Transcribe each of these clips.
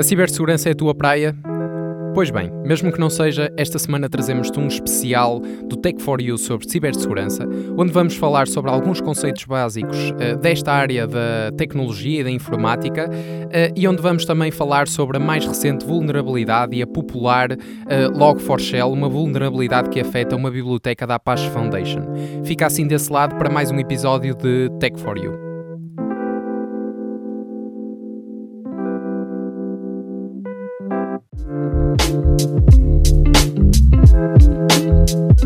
A cibersegurança é a tua praia? Pois bem, mesmo que não seja, esta semana trazemos-te um especial do Tech for You sobre cibersegurança, onde vamos falar sobre alguns conceitos básicos uh, desta área da tecnologia e da informática uh, e onde vamos também falar sobre a mais recente vulnerabilidade e a popular uh, Log4Shell, uma vulnerabilidade que afeta uma biblioteca da Apache Foundation. Fica assim desse lado para mais um episódio de Tech for You.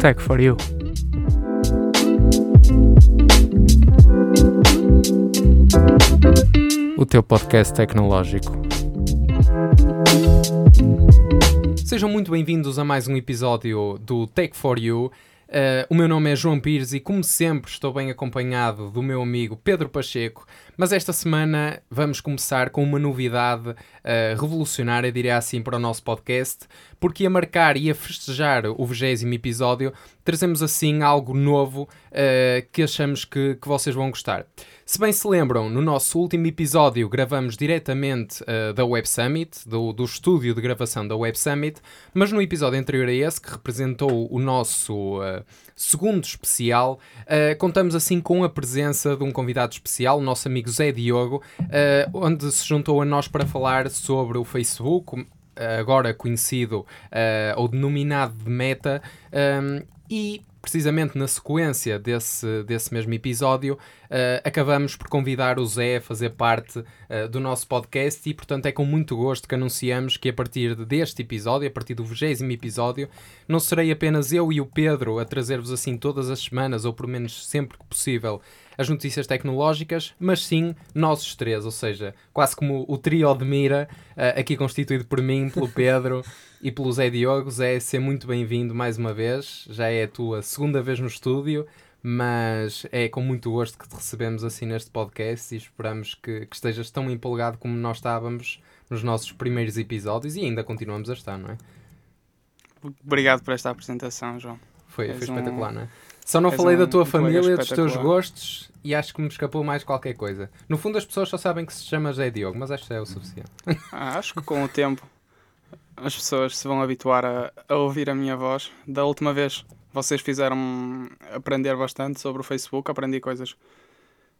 Tech for You. O teu podcast tecnológico. Sejam muito bem-vindos a mais um episódio do Tech for You. Uh, o meu nome é João Pires e, como sempre, estou bem acompanhado do meu amigo Pedro Pacheco. Mas esta semana vamos começar com uma novidade uh, revolucionária, diria assim, para o nosso podcast, porque a marcar e a festejar o vigésimo episódio, trazemos assim algo novo uh, que achamos que, que vocês vão gostar. Se bem se lembram, no nosso último episódio gravamos diretamente uh, da Web Summit, do, do estúdio de gravação da Web Summit, mas no episódio anterior a esse, que representou o nosso segundo especial, uh, contamos assim com a presença de um convidado especial, o nosso amigo Zé Diogo, onde se juntou a nós para falar sobre o Facebook, agora conhecido ou denominado de Meta, um, e precisamente na sequência desse, desse mesmo episódio, uh, acabamos por convidar o Zé a fazer parte uh, do nosso podcast e, portanto, é com muito gosto que anunciamos que a partir deste episódio, a partir do vigésimo episódio, não serei apenas eu e o Pedro a trazer-vos assim todas as semanas, ou pelo menos sempre que possível, as notícias tecnológicas, mas sim nós os três, ou seja, quase como o trio de mira, uh, aqui constituído por mim, pelo Pedro e pelo Zé Diogo. Zé, ser muito bem-vindo mais uma vez, já é a tua segunda vez no estúdio, mas é com muito gosto que te recebemos assim neste podcast e esperamos que, que estejas tão empolgado como nós estávamos nos nossos primeiros episódios e ainda continuamos a estar, não é? Obrigado por esta apresentação, João. Foi, foi espetacular, um... não é? Só não falei um, da tua um família, dos teus gostos e acho que me escapou mais qualquer coisa. No fundo, as pessoas só sabem que se chama Zé Diogo, mas acho que é o suficiente. Ah, acho que com o tempo as pessoas se vão habituar a, a, ouvir a minha voz. Da última vez, vocês fizeram aprender bastante sobre o Facebook, aprendi coisas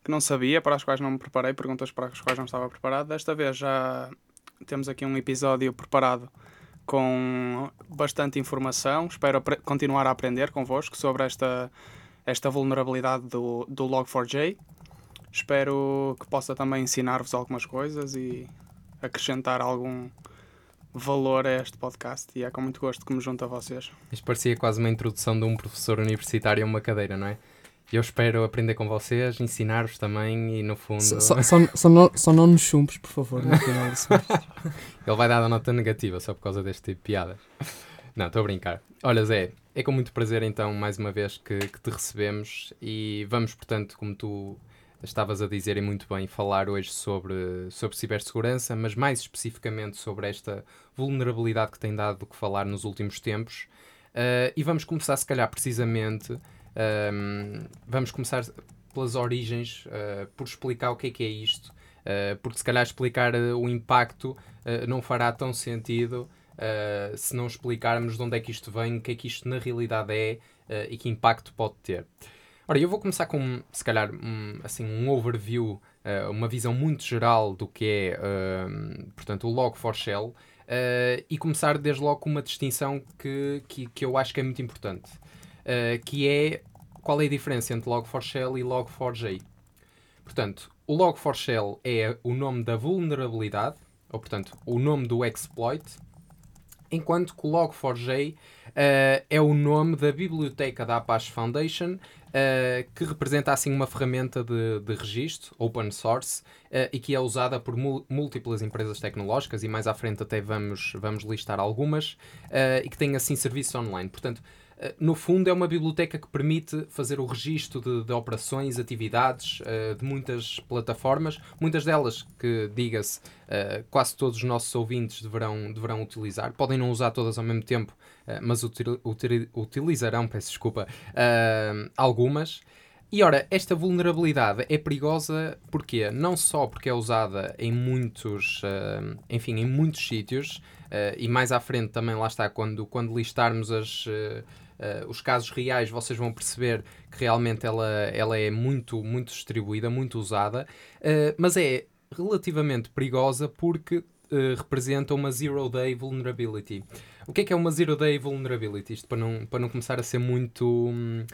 que não sabia, para as quais não me preparei, perguntas para as quais não estava preparado. Desta vez já temos aqui um episódio preparado com bastante informação. Espero continuar a aprender convosco sobre esta, esta vulnerabilidade do, do Log4j. Espero que possa também ensinar-vos algumas coisas e acrescentar algum valor a este podcast e é com muito gosto que me junto a vocês. Isto parecia quase uma introdução de um professor universitário a uma cadeira, não é? Eu espero aprender com vocês, ensinar-vos também e no fundo. Só, só, só, só, não, só não nos chumpes, por favor, no final Ele vai dar a nota negativa só por causa deste tipo de piadas. Não, estou a brincar. Olha, Zé, é com muito prazer então, mais uma vez, que, que te recebemos e vamos, portanto, como tu estavas a dizer e muito bem, falar hoje sobre, sobre cibersegurança, mas mais especificamente sobre esta vulnerabilidade que tem dado do que falar nos últimos tempos. Uh, e vamos começar, se calhar, precisamente um, vamos começar pelas origens, uh, por explicar o que é que é isto, uh, porque se calhar explicar uh, o impacto não fará tão sentido se não explicarmos de onde é que isto vem, o que é que isto na realidade é e que impacto pode ter. Ora, eu vou começar com, se calhar, um, assim, um overview, uma visão muito geral do que é, portanto, o Log4Shell e começar desde logo com uma distinção que, que, que eu acho que é muito importante uh, que é qual é a diferença entre Log4Shell e Log4j. Portanto, o Log4Shell é o nome da vulnerabilidade, ou portanto, o nome do exploit, enquanto que o Log4j uh, é o nome da biblioteca da Apache Foundation, uh, que representa assim uma ferramenta de, de registro open source uh, e que é usada por múltiplas empresas tecnológicas e mais à frente até vamos, vamos listar algumas e que tem assim serviços online. Portanto, eh, no fundo, é uma biblioteca que permite fazer o registro de, de operações, atividades uh, de muitas plataformas, muitas delas que, diga-se, uh, quase todos os nossos ouvintes deverão, deverão utilizar. Podem não usar todas ao mesmo tempo, mas util, util, utilizarão, peço desculpa, algumas. E ora, esta vulnerabilidade é perigosa porque não só porque é usada em muitos, uh, enfim, em muitos sítios, uh, e mais à frente também lá está, quando, quando listarmos as, uh, os casos reais, vocês vão perceber que realmente ela, ela é muito, muito distribuída, muito usada, mas é relativamente perigosa porque representa uma zero day vulnerability. O que é que é uma zero day vulnerability? Isto para não, para não começar a ser muito. Hum,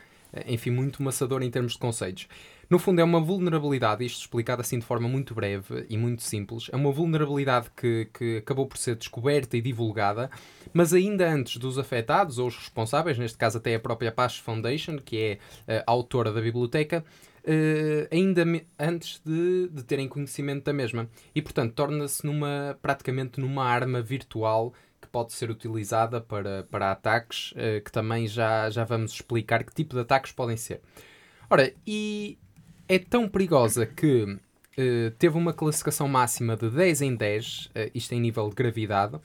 enfim, muito maçador em termos de conceitos. No fundo, é uma vulnerabilidade, isto explicado assim de forma muito breve e muito simples, é uma vulnerabilidade que, que acabou por ser descoberta e divulgada, mas ainda antes dos afetados ou os responsáveis, neste caso até a própria Apache Foundation, que é eh, a autora da biblioteca, Uh, ainda antes de, de, terem conhecimento da mesma. E, portanto, torna-se numa, praticamente numa arma virtual pode ser utilizada para, para ataques, uh, que também já, já vamos explicar que tipo de ataques podem ser. Ora, e é tão perigosa que uh, teve uma classificação máxima de 10 em 10, uh, isto em nível de gravidade,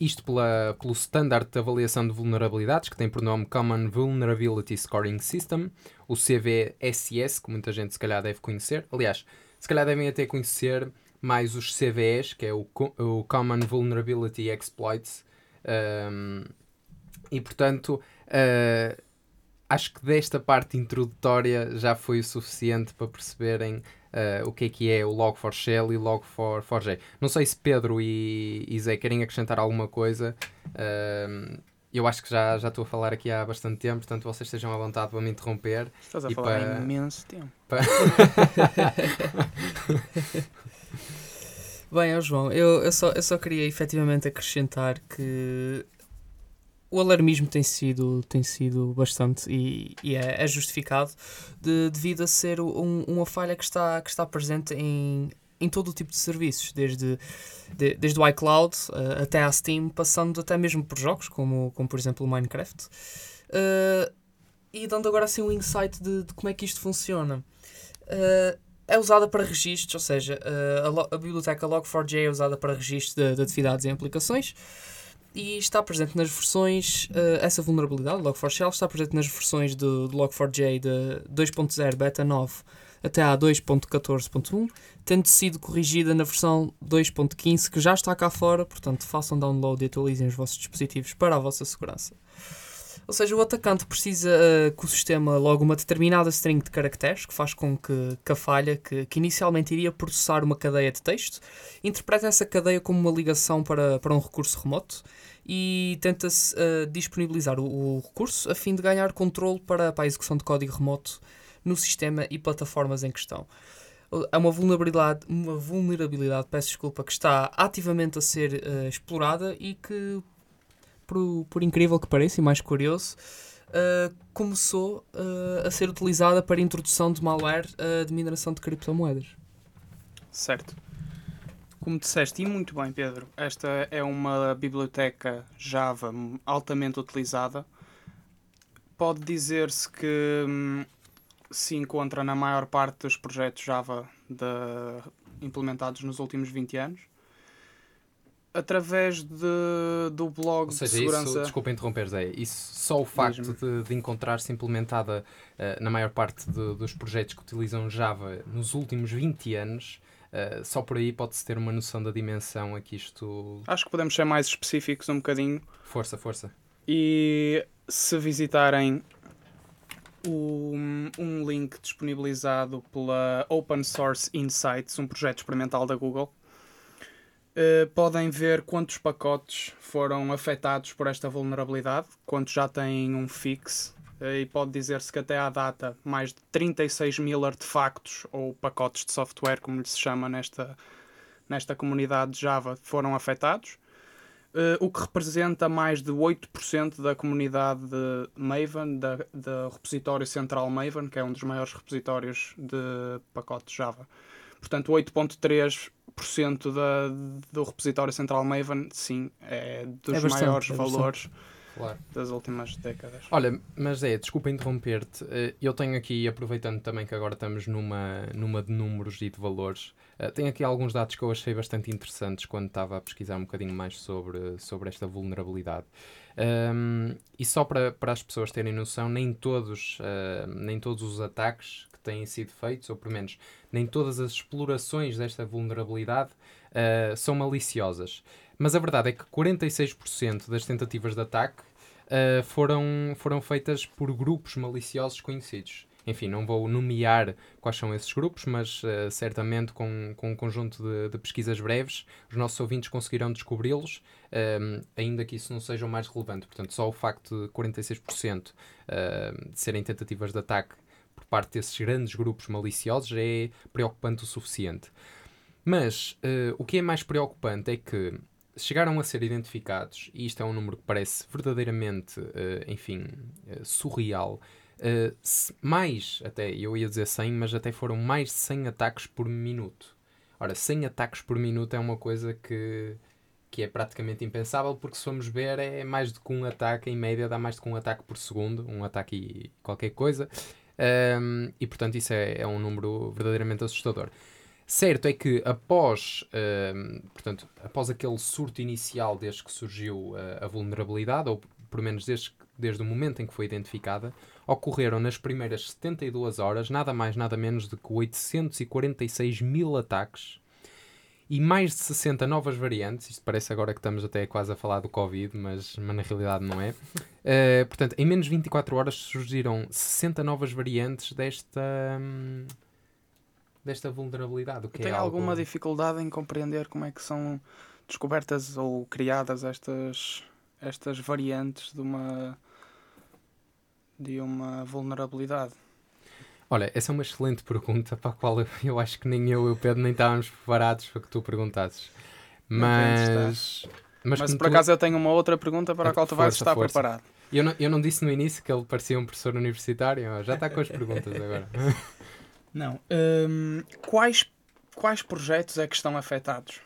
isto pela, pelo Standard de Avaliação de Vulnerabilidades, que tem por nome Common Vulnerability Scoring System, o CVSS, que muita gente se calhar deve conhecer. Aliás, se calhar devem até conhecer mais os CVEs, que é o, o Common Vulnerability Exploits. Um, e portanto, uh, acho que desta parte introdutória já foi o suficiente para perceberem uh, o que é que é o Log4Shell e o Log4j. Não sei se Pedro e, e Zé querem acrescentar alguma coisa. Uh, eu acho que já, já estou a falar aqui há bastante tempo, portanto vocês estejam à vontade para me interromper. Estás a falar para... imenso tempo. Para... Bem, João, eu, eu, só, eu só queria efetivamente acrescentar que o alarmismo tem sido, tem sido bastante e, e é, é, justificado de, devido a ser um, uma falha que está, que está presente em, em todo o tipo de serviços, desde, de, desde o iCloud uh, até à Steam, passando até mesmo por jogos, como, como por exemplo o Minecraft. Uh, e dando agora assim um insight de, de como é que isto funciona. Uh, é usada para registros, ou seja, a, a biblioteca Log4j é usada para registros de, de, atividades e aplicações e está presente nas versões, essa vulnerabilidade, Log4Shell, está presente nas versões do, do Log4j de 2.0 beta 9 até à 2.14.1, tendo sido corrigida na versão 2.15 que já está cá fora, portanto façam download e atualizem os vossos dispositivos para a vossa segurança. Ou seja, o atacante precisa uh, que o sistema logo uma determinada string de caracteres, que faz com que, que a falha, que, que inicialmente iria processar uma cadeia de texto, interprete essa cadeia como uma ligação para, para um recurso remoto e tenta-se uh, disponibilizar o, o, recurso a fim de ganhar controle para, para a execução de código remoto no sistema e plataformas em questão. É uma vulnerabilidade, uma vulnerabilidade, peço desculpa, que está ativamente a ser uh, explorada e que, por, por incrível que pareça e mais curioso, uh, começou uh, a ser utilizada para a introdução de malware de mineração de criptomoedas. Certo. Como disseste, e muito bem, Pedro, esta é uma biblioteca Java altamente utilizada. Pode dizer-se que hum, se encontra na maior parte dos projetos Java de, implementados nos últimos 20 anos. Através de, do blog Ou seja, de segurança. Isso, desculpa interromper, Zé. Isso, só o facto de, de encontrar-se implementada uh, na maior parte de, dos projetos que utilizam Java nos últimos 20 anos, uh, só por aí pode-se ter uma noção da dimensão a que isto. Acho que podemos ser mais específicos um bocadinho. Força, força. E se visitarem um, um link disponibilizado pela Open Source Insights, um projeto experimental da Google. Uh, podem ver quantos pacotes foram afetados por esta vulnerabilidade, quantos já têm um fix, uh, e pode dizer-se que até à data mais de 36 mil artefactos ou pacotes de software, como lhe se chama nesta, nesta comunidade de Java, foram afetados. Uh, o que representa mais de 8% da comunidade de Maven, da, da repositório central Maven, que é um dos maiores repositórios de pacotes Java. Portanto, 8,3% da, do repositório central Maven, sim, é dos é bastante, maiores é valores Claro. das últimas décadas. Olha, mas é, desculpa interromper-te. eh, Eu tenho aqui, aproveitando também que agora estamos numa, numa de números e de valores, eh, tenho aqui alguns dados que eu achei bastante interessantes quando estava a pesquisar um bocadinho mais sobre, sobre esta vulnerabilidade. Ahm, e só para, para as pessoas terem noção, nem todos, ah, nem todos os ataques que têm sido feitos, ou pelo menos nem todas as explorações desta vulnerabilidade, ah, são maliciosas. Mas a verdade é que 46% das tentativas de ataque uh, foram, foram feitas por grupos maliciosos conhecidos. Enfim, não vou nomear quais são esses grupos, mas uh, certamente com, com um conjunto de, de pesquisas breves, os nossos ouvintes conseguirão descobri-los, um, ainda que isso não seja o mais relevante. Portanto, só o facto de 46% uh, de serem tentativas de ataque por parte desses grandes grupos maliciosos é preocupante o suficiente. Mas uh, o que é mais preocupante é que chegaram a ser identificados, e isto é um número que parece verdadeiramente, uh, enfim, uh, surreal, mais, até, eu ia dizer 100, mas até foram mais de 100 ataques por minuto. Ora, 100 ataques por minuto é uma coisa que, que é praticamente impensável, porque se formos ver, é mais do que um ataque, em média dá mais do que um ataque por segundo, um ataque e qualquer coisa, um, e portanto isso é, é um número verdadeiramente assustador. Certo é que após, uh, portanto, após aquele surto inicial desde que surgiu uh, a vulnerabilidade, ou pelo menos desde, desde o momento em que foi identificada, ocorreram nas primeiras 72 horas nada mais nada menos do que 846 mil ataques e mais de 60 novas variantes. Isto parece agora que estamos até quase a falar do Covid, mas, mas na realidade não é. Uh, portanto, em menos de 24 horas surgiram 60 novas variantes desta. Hum, desta vulnerabilidade. O que Tem é algo... alguma dificuldade em compreender como é que são descobertas ou criadas estas, estas variantes de uma, de uma vulnerabilidade? Olha, essa é uma excelente pergunta para a qual eu, eu acho que nem eu e o Pedro nem estávamos preparados para que tu perguntasses. Mas. Mas, mas por tu... acaso eu tenho uma outra pergunta para a qual tu vais estar força. preparado. Eu não, eu não disse no início que ele parecia um professor universitário, já está com as perguntas agora. Não. Um, quais, quais projetos é que estão afetados?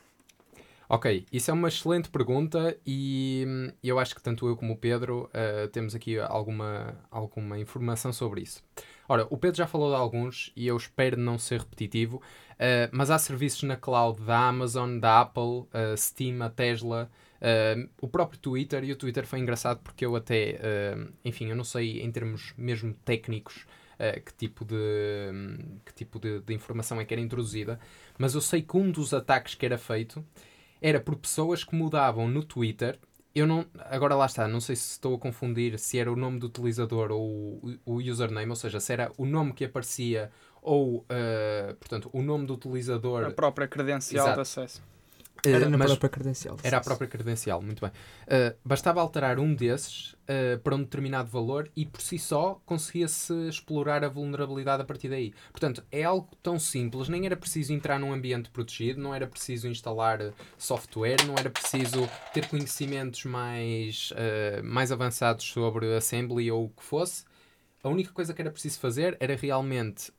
Ok, isso é uma excelente pergunta e hum, eu acho que tanto eu como o Pedro uh, temos aqui alguma, alguma informação sobre isso. Ora, o Pedro já falou de alguns e eu espero não ser repetitivo, uh, mas há serviços na cloud da Amazon, da Apple, uh, Steam, a Tesla, o próprio Twitter. E o Twitter foi engraçado porque eu até, enfim, eu não sei em termos mesmo técnicos uh, que tipo, de, que tipo de, de, informação é que era introduzida, mas eu sei que um dos ataques que era feito era por pessoas que mudavam no Twitter. Eu não, agora lá está, não sei se estou a confundir se era o nome do utilizador ou o, o username, ou seja, se era o nome que aparecia ou, uh, portanto, o nome do utilizador. A própria credencial Exato. de acesso. Era na própria credencial. Era a própria credencial, muito bem. Uh, bastava alterar um desses uh, para um determinado valor e por si só conseguia-se explorar a vulnerabilidade a partir daí. Portanto, é algo tão simples, nem era preciso entrar num ambiente protegido, não era preciso instalar software, não era preciso ter conhecimentos mais, uh, mais avançados sobre assembly ou o que fosse. A única coisa que era preciso fazer era realmente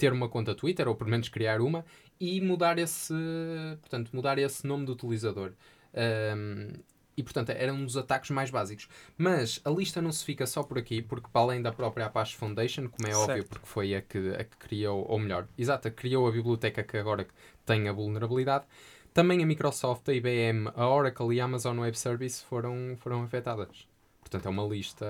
ter uma conta Twitter, ou pelo menos criar uma, e mudar esse, portanto, mudar esse nome do utilizador. Um, e portanto era um dos ataques mais básicos. Mas a lista não se fica só por aqui, porque para além da própria Apache Foundation, como é certo. óbvio, porque foi a que, a que criou, ou melhor, exato, criou a biblioteca que agora tem a vulnerabilidade, também a Microsoft, a IBM, a Oracle e a Amazon Web Service foram, foram afetadas. Portanto é uma lista.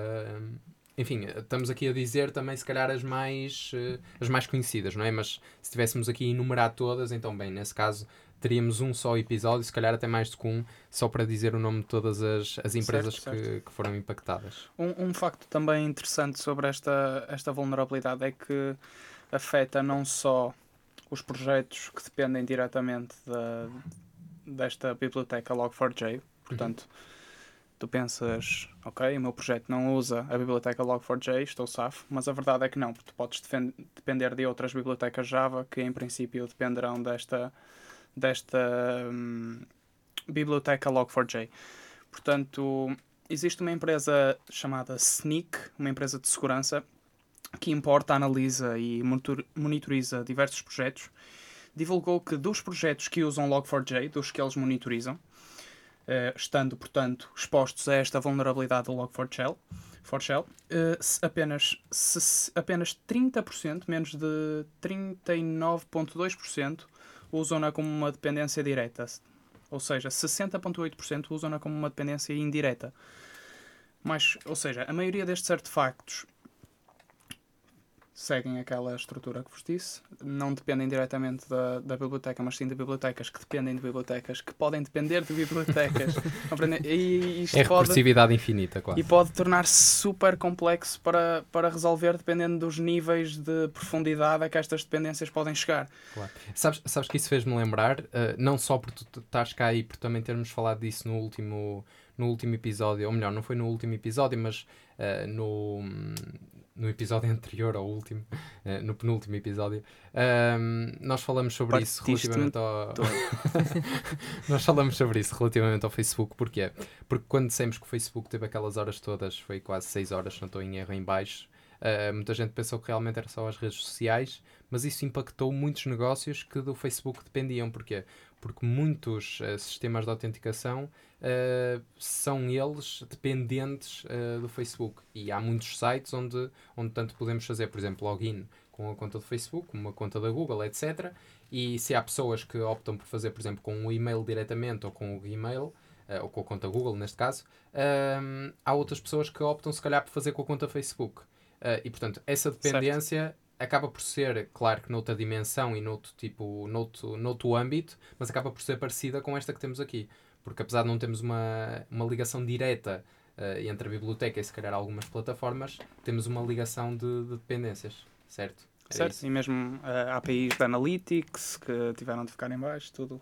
Enfim, estamos aqui a dizer também, se calhar, as mais, as mais conhecidas, não é? Mas se tivéssemos aqui a enumerar todas, então, bem, nesse caso, teríamos um só episódio, se calhar até mais do que um, só para dizer o nome de todas as, as empresas certo, certo. Que, que, foram impactadas. Um, um facto também interessante sobre esta, esta vulnerabilidade é que afeta não só os projetos que dependem diretamente da, desta biblioteca Log4j, portanto, uhum. Tu pensas, ok, o meu projeto não usa a biblioteca Log4j, estou safo, mas a verdade é que não, porque tu podes depender de outras bibliotecas Java que em princípio dependerão desta desta hum, biblioteca Log4j. Portanto, existe uma empresa chamada Sneak, uma empresa de segurança, que importa, analisa e monitoriza diversos projetos. Divulgou que dos projetos que usam Log4j, dos que eles monitorizam, eh, estando, portanto, expostos a esta vulnerabilidade do Log4Shell, for shell, eh, apenas, apenas 30%, menos de 39,2%, usam-na como uma dependência direta. Ou seja, 60,8% usam-na como uma dependência indireta. Mas, ou seja, a maioria destes artefactos seguem aquela estrutura que vos disse, não dependem diretamente da, da biblioteca, mas sim de bibliotecas que dependem de bibliotecas, que podem depender de bibliotecas. e isto é pode, recursividade infinita, quase. e pode tornar-se super complexo para, para resolver dependendo dos níveis de profundidade a que estas dependências podem chegar. Claro. Sabes, sabes que isso fez-me lembrar, uh, não só por tu estás cá aí, por também termos falado disso no último, no último episódio, ou melhor, não foi no último episódio, mas uh, no, no episódio anterior ao último, uh, no penúltimo episódio, um, nós falamos sobre Partiste isso relativamente ao. nós falamos sobre isso relativamente ao Facebook, porquê? Porque quando dissemos que o Facebook teve aquelas horas todas, foi quase 6 horas, não estou em erro, em baixo. Uh, muita gente pensou que realmente era só as redes sociais, mas isso impactou muitos negócios que do Facebook dependiam. Porquê? Porque muitos uh, sistemas de autenticação uh, são eles dependentes do Facebook. E há muitos sites onde, onde tanto podemos fazer, por exemplo, login com a conta do Facebook, uma conta da Google, etc. E se há pessoas que optam por fazer, por exemplo, com o e-mail diretamente ou com o Gmail, ou com a conta Google neste caso, há outras pessoas que optam se calhar por fazer com a conta Facebook. Uh, e portanto, essa dependência certo. acaba por ser, claro que noutra dimensão e noutro tipo, noutro, noutro âmbito, mas acaba por ser parecida com esta que temos aqui. Porque apesar de não termos uma, uma ligação direta uh, entre a biblioteca e se calhar algumas plataformas, temos uma ligação de, de dependências, certo? Era certo, isso. e mesmo uh, APIs de Analytics que tiveram de ficar em baixo, tudo,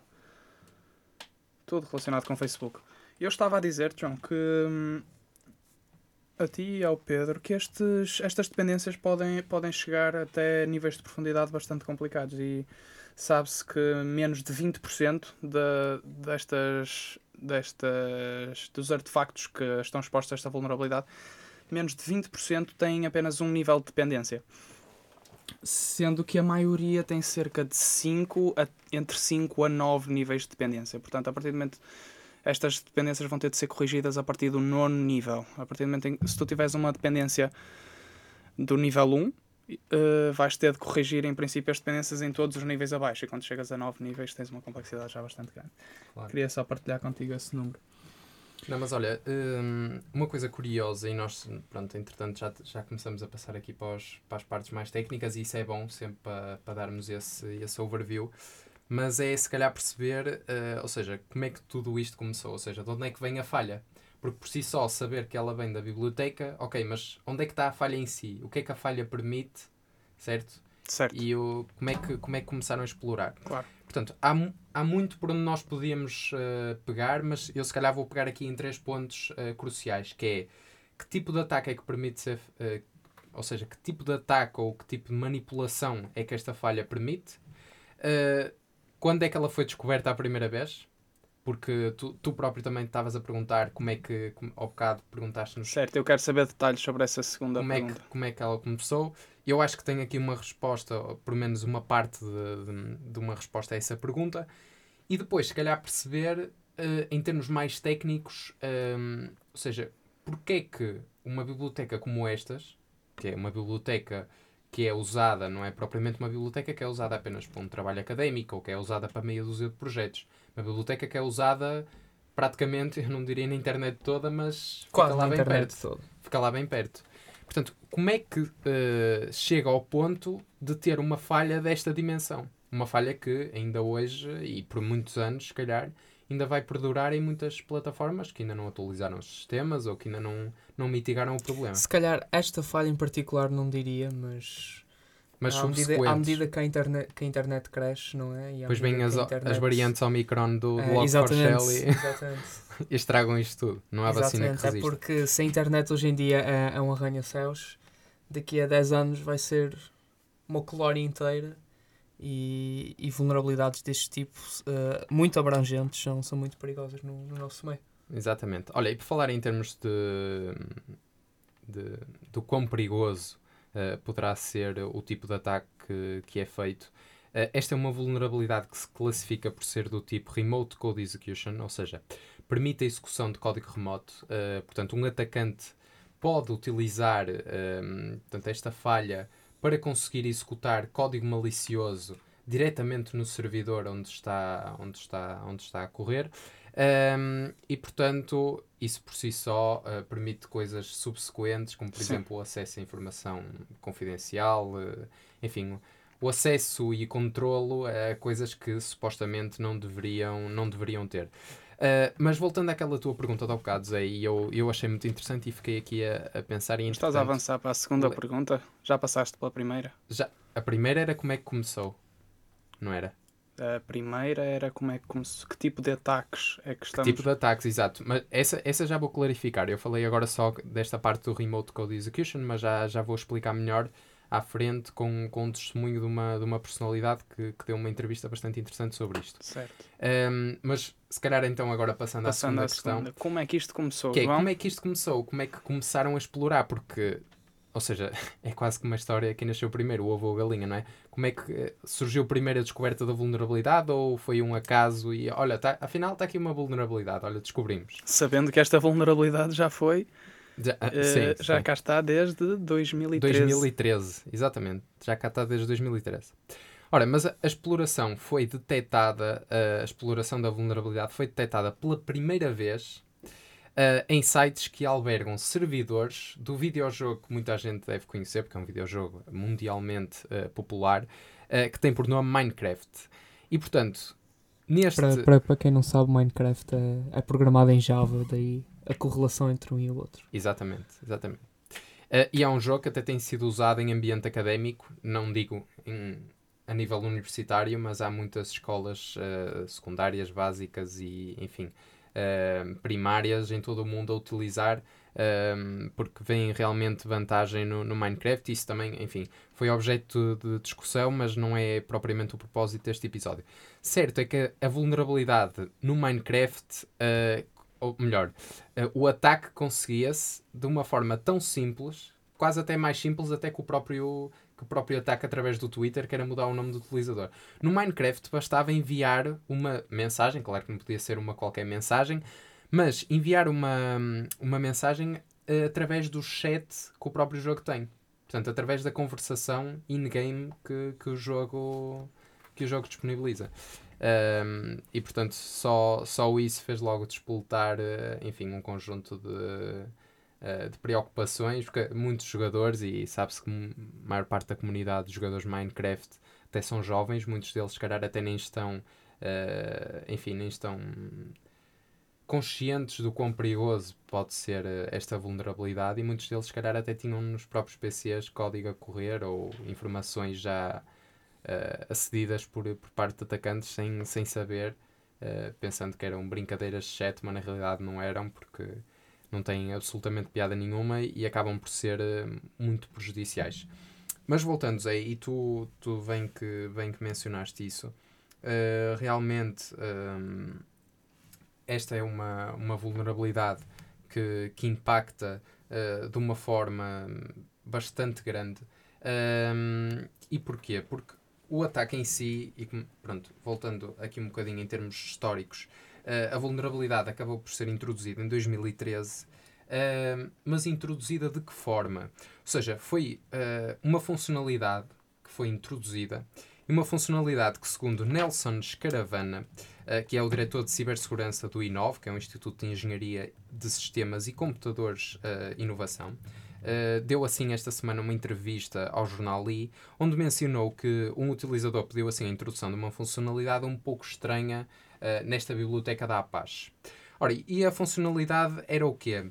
tudo relacionado com o Facebook. Eu estava a dizer, João, que hum, a ti e ao Pedro que estes, estas dependências podem, podem chegar até níveis de profundidade bastante complicados e sabe-se que menos de 20% de, destas, destas, dos artefactos que estão expostos a esta vulnerabilidade, menos de 20% têm apenas um nível de dependência. Sendo que a maioria tem cerca de 5 a, entre 5 a 9 níveis de dependência. Portanto, a partir do momento estas dependências vão ter de ser corrigidas a partir do nono nível. A partir do momento em que, se tu tiveres uma dependência do nível 1, uh, eh, vais ter de corrigir em princípio as dependências em todos os níveis abaixo. E quando chegas a 9 níveis, tens uma complexidade já bastante grande. Claro. Queria só partilhar contigo esse número. Não, mas olha, hum, uma coisa curiosa, e nós, pronto, entretanto já, já começamos a passar aqui para, os, para as partes mais técnicas, e isso é bom sempre para, para darmos esse, esse overview mas é se calhar perceber, uh, ou seja, como é que tudo isto começou, ou seja, de onde é que vem a falha. Porque por si só saber que ela vem da biblioteca, ok, mas onde é que está a falha em si? O que é que a falha permite, certo? Certo. E o, como, é que, como é que começaram a explorar? Claro. Portanto, há, há muito por onde nós podíamos uh, pegar, mas eu se calhar vou pegar aqui em três pontos uh, cruciais, que é que tipo de ataque é que permite ser, uh, ou seja, que tipo de ataque ou que tipo de manipulação é que esta falha permite, quando é que ela foi descoberta a primeira vez? Porque tu, tu próprio também estavas a perguntar como é que, como, ao bocado perguntaste-nos. Certo, eu quero saber detalhes sobre essa segunda como pergunta. É que, como é que ela começou? Eu acho que tenho aqui uma resposta, ou pelo menos uma parte de, de, de uma resposta a essa pergunta. E depois, se calhar, perceber, uh, em termos mais técnicos, um, ehm, ou seja, porque é que uma biblioteca como estas, que é uma biblioteca que é usada, não é propriamente uma biblioteca que é usada apenas para um trabalho académico ou que é usada para meia dúzia de projetos. Uma biblioteca que é usada praticamente, eu não diria na internet toda, mas Quase fica lá bem perto. Toda. Fica lá bem perto. Portanto, como é que uh, chega ao ponto de ter uma falha desta dimensão? Uma falha que ainda hoje, e por muitos anos, se calhar, ainda vai perdurar em muitas plataformas que ainda não atualizaram os sistemas ou que ainda não, não mitigaram o problema. Se calhar esta falha em particular não diria, mas. Mas à medida, à medida que a, internet, que a internet cresce, não é? E pois vêm as, internet... as variantes Omicron do, é, Log4Shell e, e estragam isto tudo. Não há exatamente, vacina que resista. É porque se a internet hoje em dia é, é um arranha-céus, daqui a 10 anos vai ser uma colónia inteira e, e vulnerabilidades deste tipo, uh, muito abrangentes, são, são muito perigosas no, no, nosso meio. Exatamente. Olha, e por falar em termos de, de do quão perigoso uh, poderá ser o tipo de ataque que, que é feito, Uh, esta é uma vulnerabilidade que se classifica por ser do tipo Remote Code Execution, ou seja, permite a execução de código remoto. Uh, portanto, um atacante pode utilizar portanto, esta falha para conseguir executar código malicioso diretamente no servidor onde está, onde está, onde está a correr. Um, e portanto, isso por si só uh, permite coisas subsequentes, como por Sim. exemplo o acesso à informação confidencial, uh, enfim, o acesso e controlo a coisas que supostamente não deveriam, não deveriam ter. Uh, mas voltando àquela tua pergunta de há bocado, Zé, eu, eu achei muito interessante e fiquei aqui a, a pensar em. Estás a avançar para a segunda le... pergunta? Já passaste pela primeira? Já. A primeira era como é que começou, não era? A primeira era como é que começou, que tipo de ataques é que estamos... Que tipo de ataques, exato. Mas essa, essa já vou clarificar. Eu falei agora só desta parte do Remote Code Execution, mas já, já vou explicar melhor à frente com, com um testemunho de uma, de uma personalidade que, que deu uma entrevista bastante interessante sobre isto. Certo. Um, mas se calhar então agora passando, passando à segunda à questão. Segunda. Como é que isto começou, que é, Como é que isto começou? Como é que começaram a explorar? Porque ou seja, é quase que uma história que nasceu primeiro, o ovo ou a galinha, não é? Como é que eh, surgiu primeiro a descoberta da vulnerabilidade ou foi um acaso e olha, tá, afinal está aqui uma vulnerabilidade, olha, descobrimos. Sabendo que esta vulnerabilidade já foi. Já, uh, sim, já sim. cá está desde 2013. 2013, exatamente. Já cá está desde 2013. Ora, mas a, a exploração foi detectada, a exploração da vulnerabilidade foi detectada pela primeira vez uh, em sites que albergam servidores do videojogo que muita gente deve conhecer, porque é um videojogo mundialmente uh, popular, uh, que tem por nome Minecraft. E portanto, neste. Para, para, para quem não sabe, Minecraft é, é programado em Java, daí a correlação entre um e o outro. Exatamente, exatamente. Uh, e é um jogo que até tem sido usado em ambiente académico, não digo em, a nível universitário, mas há muitas escolas uh, secundárias, básicas e, enfim, uh, primárias em todo o mundo a utilizar, porque vem realmente vantagem no, no, Minecraft. Isso também, enfim, foi objeto de discussão, mas não é propriamente o propósito deste episódio. Certo é que a vulnerabilidade no Minecraft, ou melhor, o ataque conseguia-se de uma forma tão simples, quase até mais simples até que o próprio que o próprio ataque através do Twitter, que era mudar o nome do utilizador. No Minecraft bastava enviar uma mensagem, claro que não podia ser uma qualquer mensagem, mas enviar uma, uma mensagem uh, através do chat que o próprio jogo tem. Portanto, através da conversação in-game que, que, o jogo, que o jogo disponibiliza. Um, e portanto, só, só isso fez logo despoltar, uh, enfim, um conjunto de uh, de preocupações, porque muitos jogadores, e sabe-se que a maior parte da comunidade de jogadores Minecraft até são jovens, muitos deles, se calhar, até nem estão, uh, enfim, nem estão conscientes do quão perigoso pode ser esta vulnerabilidade e muitos deles, se calhar, até tinham nos próprios PCs código a correr ou informações já uh, acedidas por, por parte de atacantes sem, sem saber, uh, pensando que eram brincadeiras de chat, mas na realidade não eram, porque não têm absolutamente piada nenhuma e acabam por ser uh, muito prejudiciais. Mas voltando, Zé, e tu, tu bem, que, bem que mencionaste isso, realmente um, esta é uma, uma vulnerabilidade que, que impacta de uma forma bastante grande. Um, e porquê? Porque o ataque em si, e pronto, voltando aqui um bocadinho em termos históricos, Uh, a vulnerabilidade acabou por ser introduzida em 2013, uh, eh, mas introduzida de que forma? Ou seja, foi uh, uma funcionalidade que foi introduzida e uma funcionalidade que, segundo Nelson Scaravana, que é o diretor de cibersegurança do INOV, que é um Instituto de Engenharia de Sistemas e Computadores Inovação, Uh, deu assim esta semana uma entrevista ao jornal Lee, onde mencionou que um utilizador pediu assim a introdução de uma funcionalidade um pouco estranha uh, nesta biblioteca da Apache. Ora, e a funcionalidade era o quê?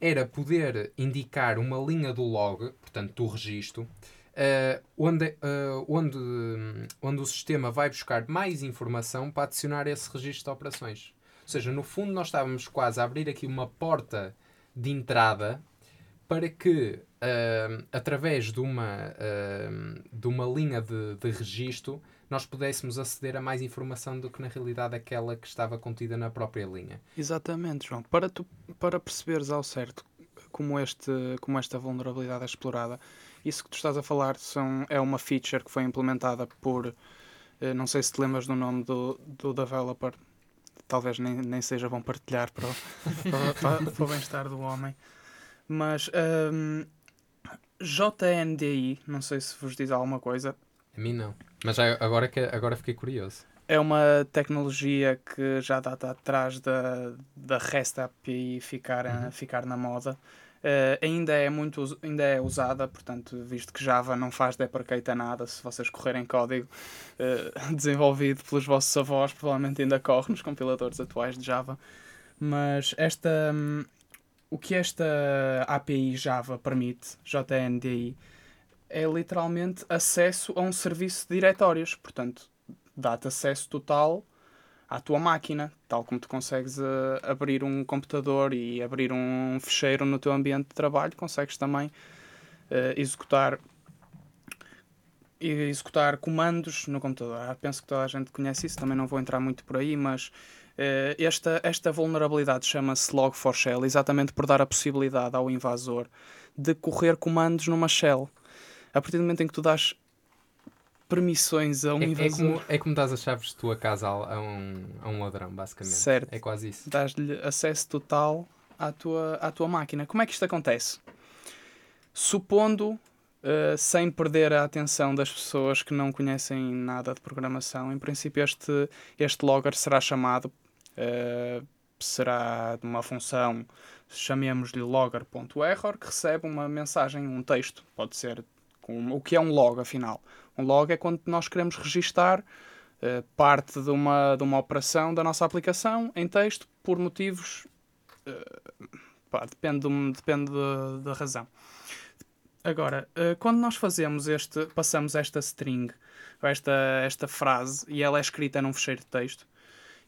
Era poder indicar uma linha do log, portanto do registro, uh, onde, uh, onde, onde o sistema vai buscar mais informação para adicionar esse registro de operações. Ou seja, no fundo nós estávamos quase a abrir aqui uma porta de entrada para que, uh, através de uma, de uma linha de, de registro, nós pudéssemos aceder a mais informação do que na realidade aquela que estava contida na própria linha. Exatamente, João. Para, tu, para perceberes ao certo como, este, como esta vulnerabilidade é explorada, isso que tu estás a falar são, é uma feature que foi implementada por Uh, não sei se te lembras do nome do, do developer. Talvez nem, nem seja bom partilhar para o, para, para, para o bem-estar do homem. Mas um, JNDI, não sei se vos diz alguma coisa. A mim não. Mas agora, que, agora fiquei curioso. É uma tecnologia que já data atrás da, da REST API ficar, uhum. ficar na moda. Uh, ainda é muito ainda é usada, portanto, visto que Java não faz deprecate a nada, se vocês correrem código uh, desenvolvido pelos vossos avós, provavelmente ainda corre nos compiladores atuais de Java. Mas esta um, o que esta API Java permite, JNDI, é literalmente acesso a um serviço de diretórios, portanto, dá-te acesso total à tua máquina, tal como tu consegues uh, abrir um computador e abrir um fecheiro no teu ambiente de trabalho, consegues também uh, executar executar comandos no computador. Ah, penso que toda a gente conhece isso, também não vou entrar muito por aí, mas esta, esta vulnerabilidade chama-se Log4Shell, exatamente por dar a possibilidade ao invasor de correr comandos numa shell. A partir do momento em que tu dás permissões a um é, invasor. É como, é como dás as chaves de tua casa a um, a um ladrão, basicamente. Certo. É quase isso. Dás-lhe acesso total à tua, à tua máquina. Como é que isto acontece? Supondo, uh, sem perder a atenção das pessoas que não conhecem nada de programação, em princípio este, este logger será chamado, uh, será de uma função, chamemos-lhe logger.error, que recebe uma mensagem, um texto, pode ser com, o que é um log, afinal. Um log é quando nós queremos registar uh, parte de uma, de uma operação da nossa aplicação em texto por motivos. Uh, pá, depende, depende da razão. Agora, quando nós fazemos este, passamos esta string, esta, esta frase, e ela é escrita num fecheiro de texto,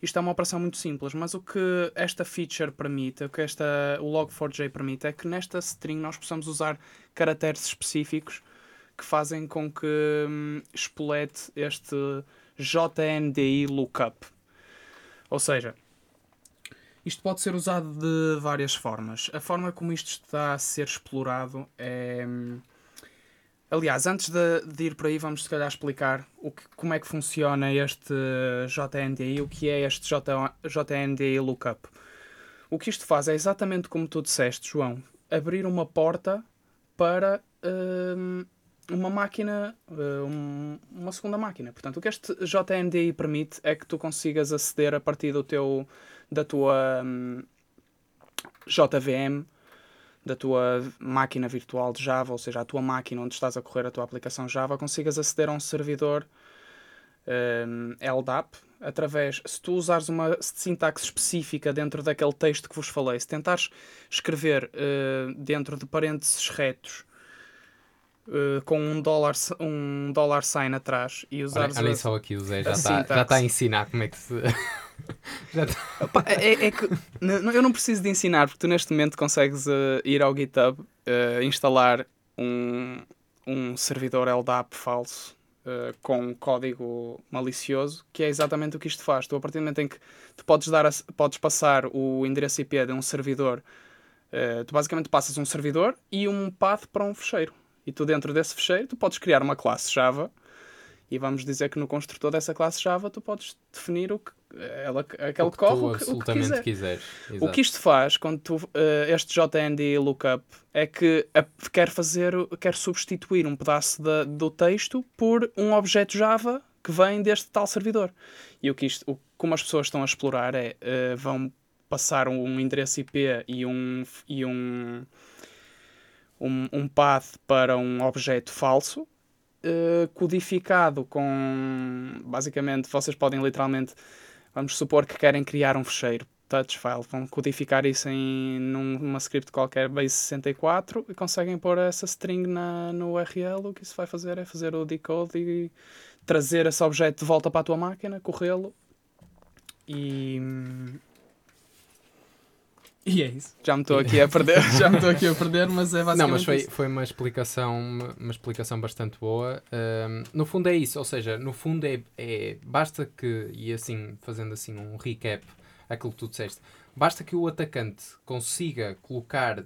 isto é uma operação muito simples, mas o que esta feature permite, o que esta, o log4j permite, é que nesta string nós possamos usar caracteres específicos que fazem com que hum, espolete este JNDI lookup. Ou seja, isto pode ser usado de várias formas. A forma como isto está a ser explorado é. Hum, aliás, antes de, de, ir por aí, vamos se calhar explicar o que, como é que funciona este JNDI, o que é este J, JNDI lookup. O que isto faz é exatamente como tu disseste, João, abrir uma porta para hum, uma máquina, uh, um, uma segunda máquina. Portanto, o que este JNDI permite é que tu consigas aceder a partir do teu, da tua um, JVM, da tua máquina virtual de Java, ou seja, a tua máquina onde estás a correr a tua aplicação Java, consigas aceder a um servidor um, LDAP através, se tu usares uma sintaxe específica dentro daquele texto que vos falei, se tentares escrever uh, dentro de parênteses retos Uh, com um dólar, um dólar sign atrás e usar olha, olha só aqui o Zé já está tá a ensinar como é que se já tá... Opa, é, é, que eu não preciso de ensinar porque tu neste momento consegues uh, ir ao GitHub uh, instalar um, um servidor LDAP falso com código malicioso que é exatamente o que isto faz. Tu a partir do momento em que tu podes, dar a, podes passar o endereço IP de um servidor tu basicamente passas um servidor e um path para um fecheiro e tu dentro desse fecheiro tu podes criar uma classe Java e vamos dizer que no construtor dessa classe Java tu podes definir o que ela, aquele o que corre o que, absolutamente o que quiser. O que isto faz quando tu, uh, este JND lookup é que a, quer fazer, quer substituir um pedaço da, do texto por um objeto Java que vem deste tal servidor. E o que isto, o, como as pessoas estão a explorar é uh, vão passar um endereço IP e um, e um um, um path para um objeto falso, uh, codificado com. Basicamente, vocês podem literalmente. Vamos supor que querem criar um fecheiro touch file, vão codificar isso em numa script qualquer base 64 e conseguem pôr essa string na, no URL. O que isso vai fazer é fazer o decode e trazer esse objeto de volta para a tua máquina, corrê-lo e e é isso. Já me estou aqui a perder, já me estou aqui a perder, mas é basicamente Não, mas foi, isso. foi uma explicação, uma explicação bastante boa. Um, no fundo é isso, ou seja, no fundo é, é basta que, e assim, fazendo assim um recap aquilo que tu disseste, basta que o atacante consiga colocar uh,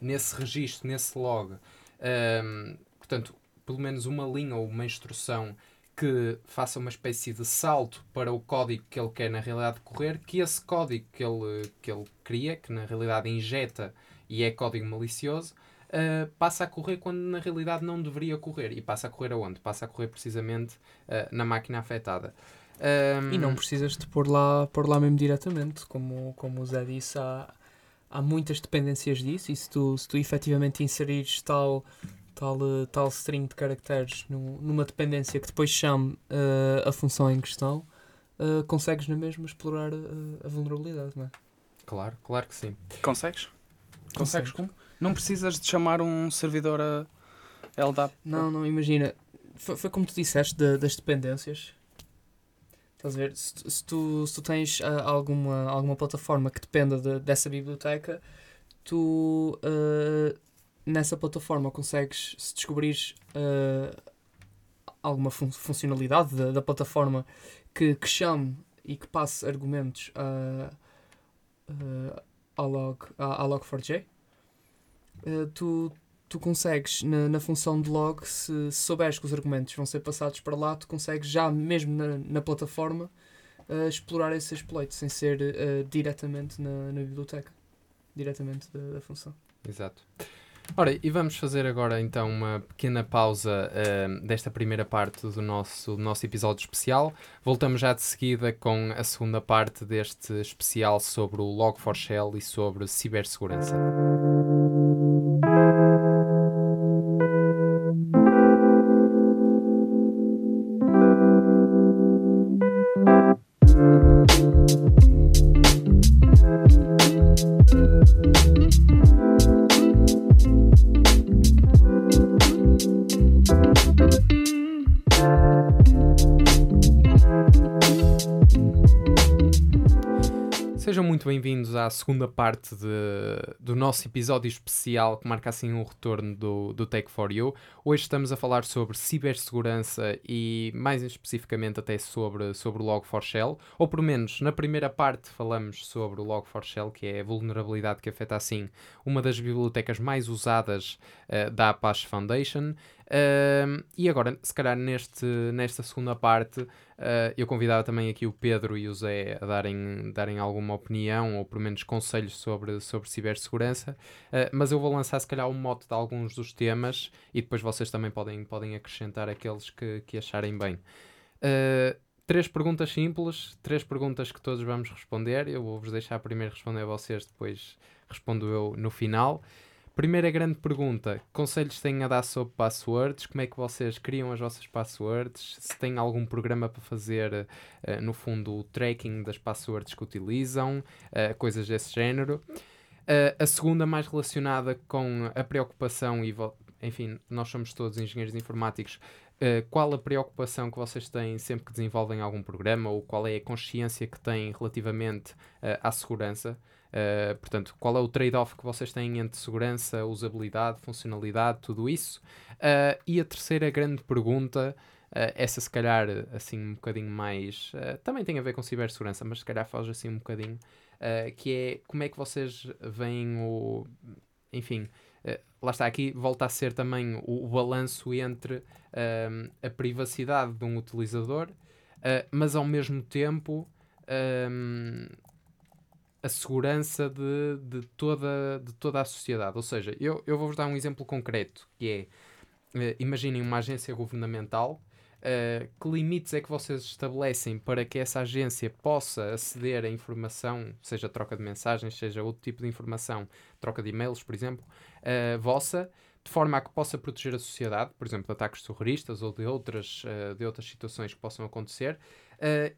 nesse registro, nesse log, um, portanto, pelo menos uma linha ou uma instrução que faça uma espécie de salto para o código que ele quer na realidade correr, que esse código que ele, que ele cria, que na realidade injeta e é código malicioso, uh, passa a correr quando na realidade não deveria correr. E passa a correr aonde? Passa a correr precisamente uh, na máquina afetada. Um... E não precisas de pôr lá, pôr lá mesmo diretamente, como, como o Zé disse, há, há muitas dependências disso, e se tu, se tu efetivamente inserires tal, tal, tal string de caracteres numa dependência que depois chame uh, a função em questão, uh, consegues na mesma explorar a, a vulnerabilidade, não é? Claro, claro que sim. Consegues? Consegues como? Não precisas de chamar um servidor a LDAP? Não, não, imagina. Foi, foi como tu disseste de, das dependências. Estás a ver? Se, se, tu, se tu tens uh, alguma, alguma plataforma que dependa de, dessa biblioteca, tu uh, nessa plataforma consegues, se descobrires uh, alguma fun funcionalidade da, da, plataforma que, que chame e que passe argumentos a, a, log, a, a log4j, tu, tu consegues, na, na função de log, se, se souberes que os argumentos vão ser passados para lá, tu consegues já mesmo na, na plataforma uh, explorar esse exploit sem ser uh, diretamente na, na biblioteca, diretamente da, da, função. Exato. Ora, e vamos fazer agora então uma pequena pausa uh, desta primeira parte do nosso, do nosso episódio especial. Voltamos já de seguida com a segunda parte deste especial sobre o Log4Shell e sobre cibersegurança. Segunda parte de, do nosso episódio especial que marca assim um retorno do, do Tech for You. Hoje estamos a falar sobre cibersegurança e mais especificamente até sobre, sobre o Log4Shell, ou pelo menos na primeira parte falamos sobre o Log4Shell, que é a vulnerabilidade que afeta assim uma das bibliotecas mais usadas uh, da Apache Foundation. Uh, e agora, se calhar neste, nesta segunda parte, uh, eu convidava também aqui o Pedro e o Zé a darem, darem alguma opinião ou pelo menos conselhos sobre, sobre cibersegurança, uh, mas eu vou lançar se calhar um mote de alguns dos temas e depois vocês também podem, podem acrescentar aqueles que, que acharem bem. Ah, três perguntas simples, três perguntas que todos vamos responder. Eu vou-vos deixar primeiro responder a vocês, depois respondo eu no final. Primeira grande pergunta: conselhos têm a dar sobre passwords? Como é que vocês criam as vossas passwords? Se têm algum programa para fazer, uh, no fundo, o tracking das passwords que utilizam, uh, coisas desse género. Uh, a segunda, mais relacionada com a preocupação, e enfim, nós somos todos engenheiros informáticos. qual a preocupação que vocês têm sempre que desenvolvem algum programa ou qual é a consciência que têm relativamente à segurança? Uh, portanto, qual é o trade-off que vocês têm entre segurança, usabilidade, funcionalidade, tudo isso? Uh, e a terceira grande pergunta, uh, essa se calhar assim um bocadinho mais. também tem a ver com cibersegurança, mas se calhar foge assim um bocadinho, que é como é que vocês veem o. Enfim, lá está, aqui volta a ser também o, o balanço entre a privacidade de um utilizador, mas ao mesmo tempo. A segurança de, de, toda, de toda a sociedade. Ou seja, eu, eu vou-vos dar um exemplo concreto, que é, uh, imaginem uma agência governamental, uh, que limites é que vocês estabelecem para que essa agência possa aceder à informação, seja troca de mensagens, seja outro tipo de informação, troca de e-mails, por exemplo, uh, vossa, de forma a que possa proteger a sociedade, por exemplo, de ataques terroristas ou de outras, de outras situações que possam acontecer,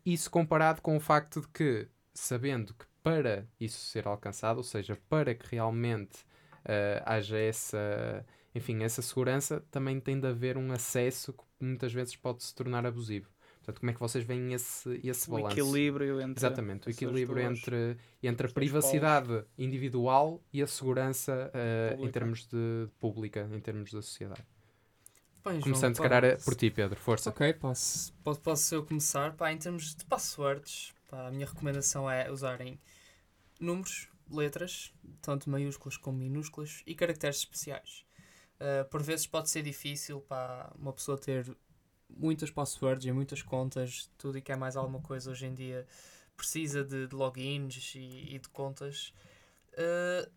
isso comparado com o facto de que, sabendo que para isso ser alcançado, ou seja, para que realmente uh, haja essa, enfim, essa segurança, também tem de haver um acesso que muitas vezes pode se tornar abusivo. Portanto, como é que vocês veem esse, esse o balanço? equilíbrio entre. Exatamente, o equilíbrio entre, entre a privacidade polos. individual e a segurança uh, em termos de pública, em termos da sociedade. Bem, Começando, João, se calhar, por ti, Pedro, força. Ok, posso, posso, posso eu começar? Pá, em termos de passwords, pá, a minha recomendação é usarem números, letras, tanto maiúsculas como minúsculas, e caracteres especiais. Uh, por vezes pode ser difícil para uma pessoa ter muitas passwords e muitas contas, tudo e que é mais alguma coisa hoje em dia precisa de, de logins e, e, de contas. Uh,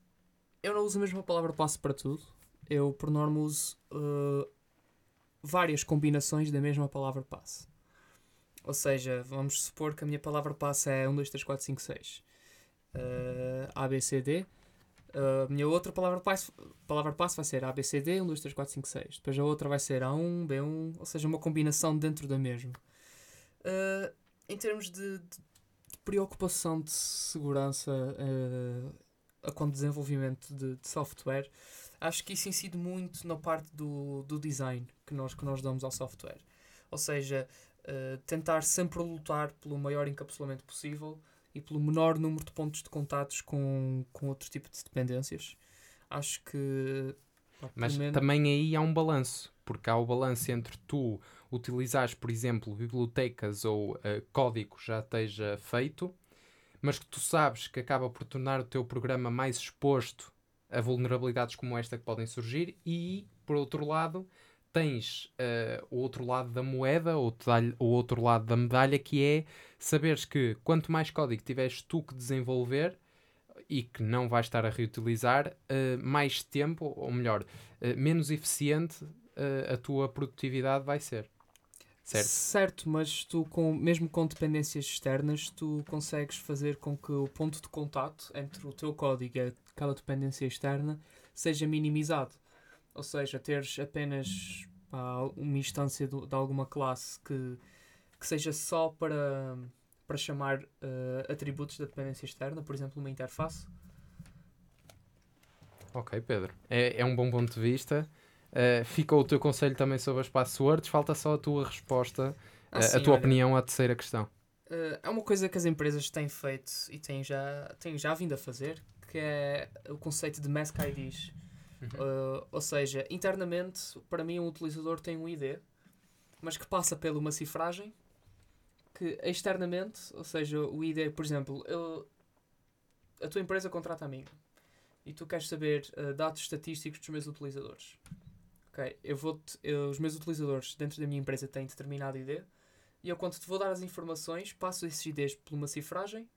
eu não uso a mesma palavra passe para tudo. Eu, por norma, uso uh, várias combinações da mesma palavra passe. Ou seja, vamos supor que a minha palavra passe é 1, 2, 3, 4, 5, 6. Uh, A, B, C, D. Uh, a minha outra palavra passe, palavra passe vai ser A, B, C, D, 1, 2, 3, 4, 5, 6. Depois a outra vai ser A1, B1, ou seja, uma combinação dentro da mesma. Uh, em termos de, de, preocupação de segurança uh, com desenvolvimento de, de, software, acho que isso incide muito na parte do, do design que nós, que nós damos ao software. Ou seja, uh, tentar sempre lutar pelo maior encapsulamento possível e pelo menor número de pontos de contatos com, com outro tipo de dependências. Acho que. Mas menos... também aí há um balanço, porque há o balanço entre tu utilizares, por exemplo, bibliotecas ou uh, código já esteja feito, mas que tu sabes que acaba por tornar o teu programa mais exposto a vulnerabilidades como esta que podem surgir, e por outro lado, tens uh, o outro lado da moeda, ou o outro lado da medalha, que é saberes que quanto mais código tiveres tu que desenvolver e que não vais estar a reutilizar, uh, mais tempo, ou melhor, uh, menos eficiente a tua produtividade vai ser. Certo? certo, mas tu, com, mesmo com dependências externas, tu consegues fazer com que o ponto de contato entre o teu código e aquela dependência externa seja minimizado. Ou seja, teres apenas pá, uma instância de, de, alguma classe que, que seja só para, para chamar uh, atributos da dependência externa, por exemplo, uma interface. Ok, Pedro. É, é um bom ponto de vista. Uh, fica o teu conselho também sobre as passwords. Falta só a tua resposta, ah, uh, sim, a tua olha, opinião à terceira questão. É uma coisa que as empresas têm feito e têm já, têm já vindo a fazer, que é o conceito de mask IDs. Uh, ou seja, internamente, para mim, um utilizador tem um ID, mas que passa por uma cifragem que externamente, ou seja, o ID, por exemplo, eu, a tua empresa contrata a mim e tu queres saber uh, dados estatísticos dos meus utilizadores. Ok, eu vou eu, os meus utilizadores dentro da minha empresa têm determinado ID e eu, quando te vou dar as informações, passo esses IDs por uma cifragem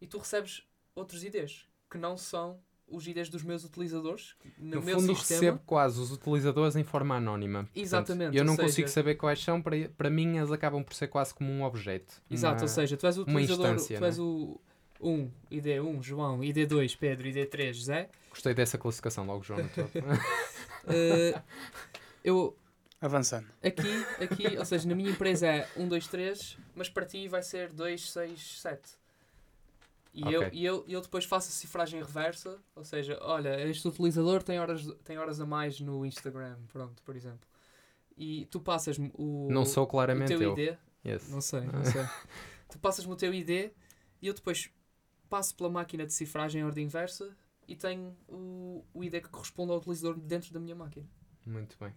e tu recebes outros IDs que não são os IDs dos meus utilizadores no, no meu fundo sistema. recebo quase os utilizadores em forma anónima. Exatamente. Portanto, eu não consigo saber quais são, para, para mim eles acabam por ser quase como um objeto. Exato, uma, ou seja, tu és o utilizador, tu és né? o 1, ID1, João, ID2, Pedro, ID3, José. Gostei dessa classificação logo, João. uh, eu... Avançando. Aqui, aqui, ou seja, na minha empresa é 1, 2, 3, mas para ti vai ser 2, 6, 7. E, okay. eu, e eu, eu depois faço a cifragem reversa, ou seja, olha, este utilizador tem horas, tem horas a mais no Instagram, pronto, por exemplo. E tu passas-me o, não sou claramente o teu eu. ID. Yes. Não sei, não sei. tu passas-me o teu ID e eu depois passo pela máquina de cifragem em ordem inversa e tenho o, o ID que corresponde ao utilizador dentro da minha máquina. Muito bem.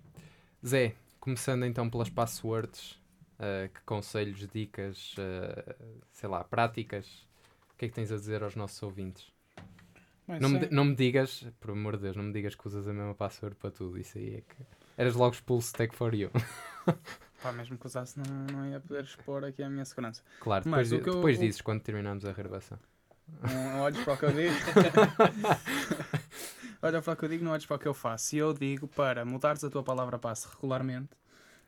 Zé, começando então pelas passwords, uh, que conselhos, dicas, uh, sei lá, práticas que é que tens a dizer aos nossos ouvintes? não, me, não me digas, por amor de Deus, não me digas que usas a mesma password para tudo. Isso aí é que. Eras logo expulso take for you. Pá, mesmo que usasse, não, não ia poder expor aqui a minha segurança. Claro, depois, Mas, depois eu, dizes quando terminamos a gravação. Não olhes para o que eu digo. Olha para o que eu digo, não olhes para o que eu faço. E eu digo para mudares a tua palavra passe regularmente,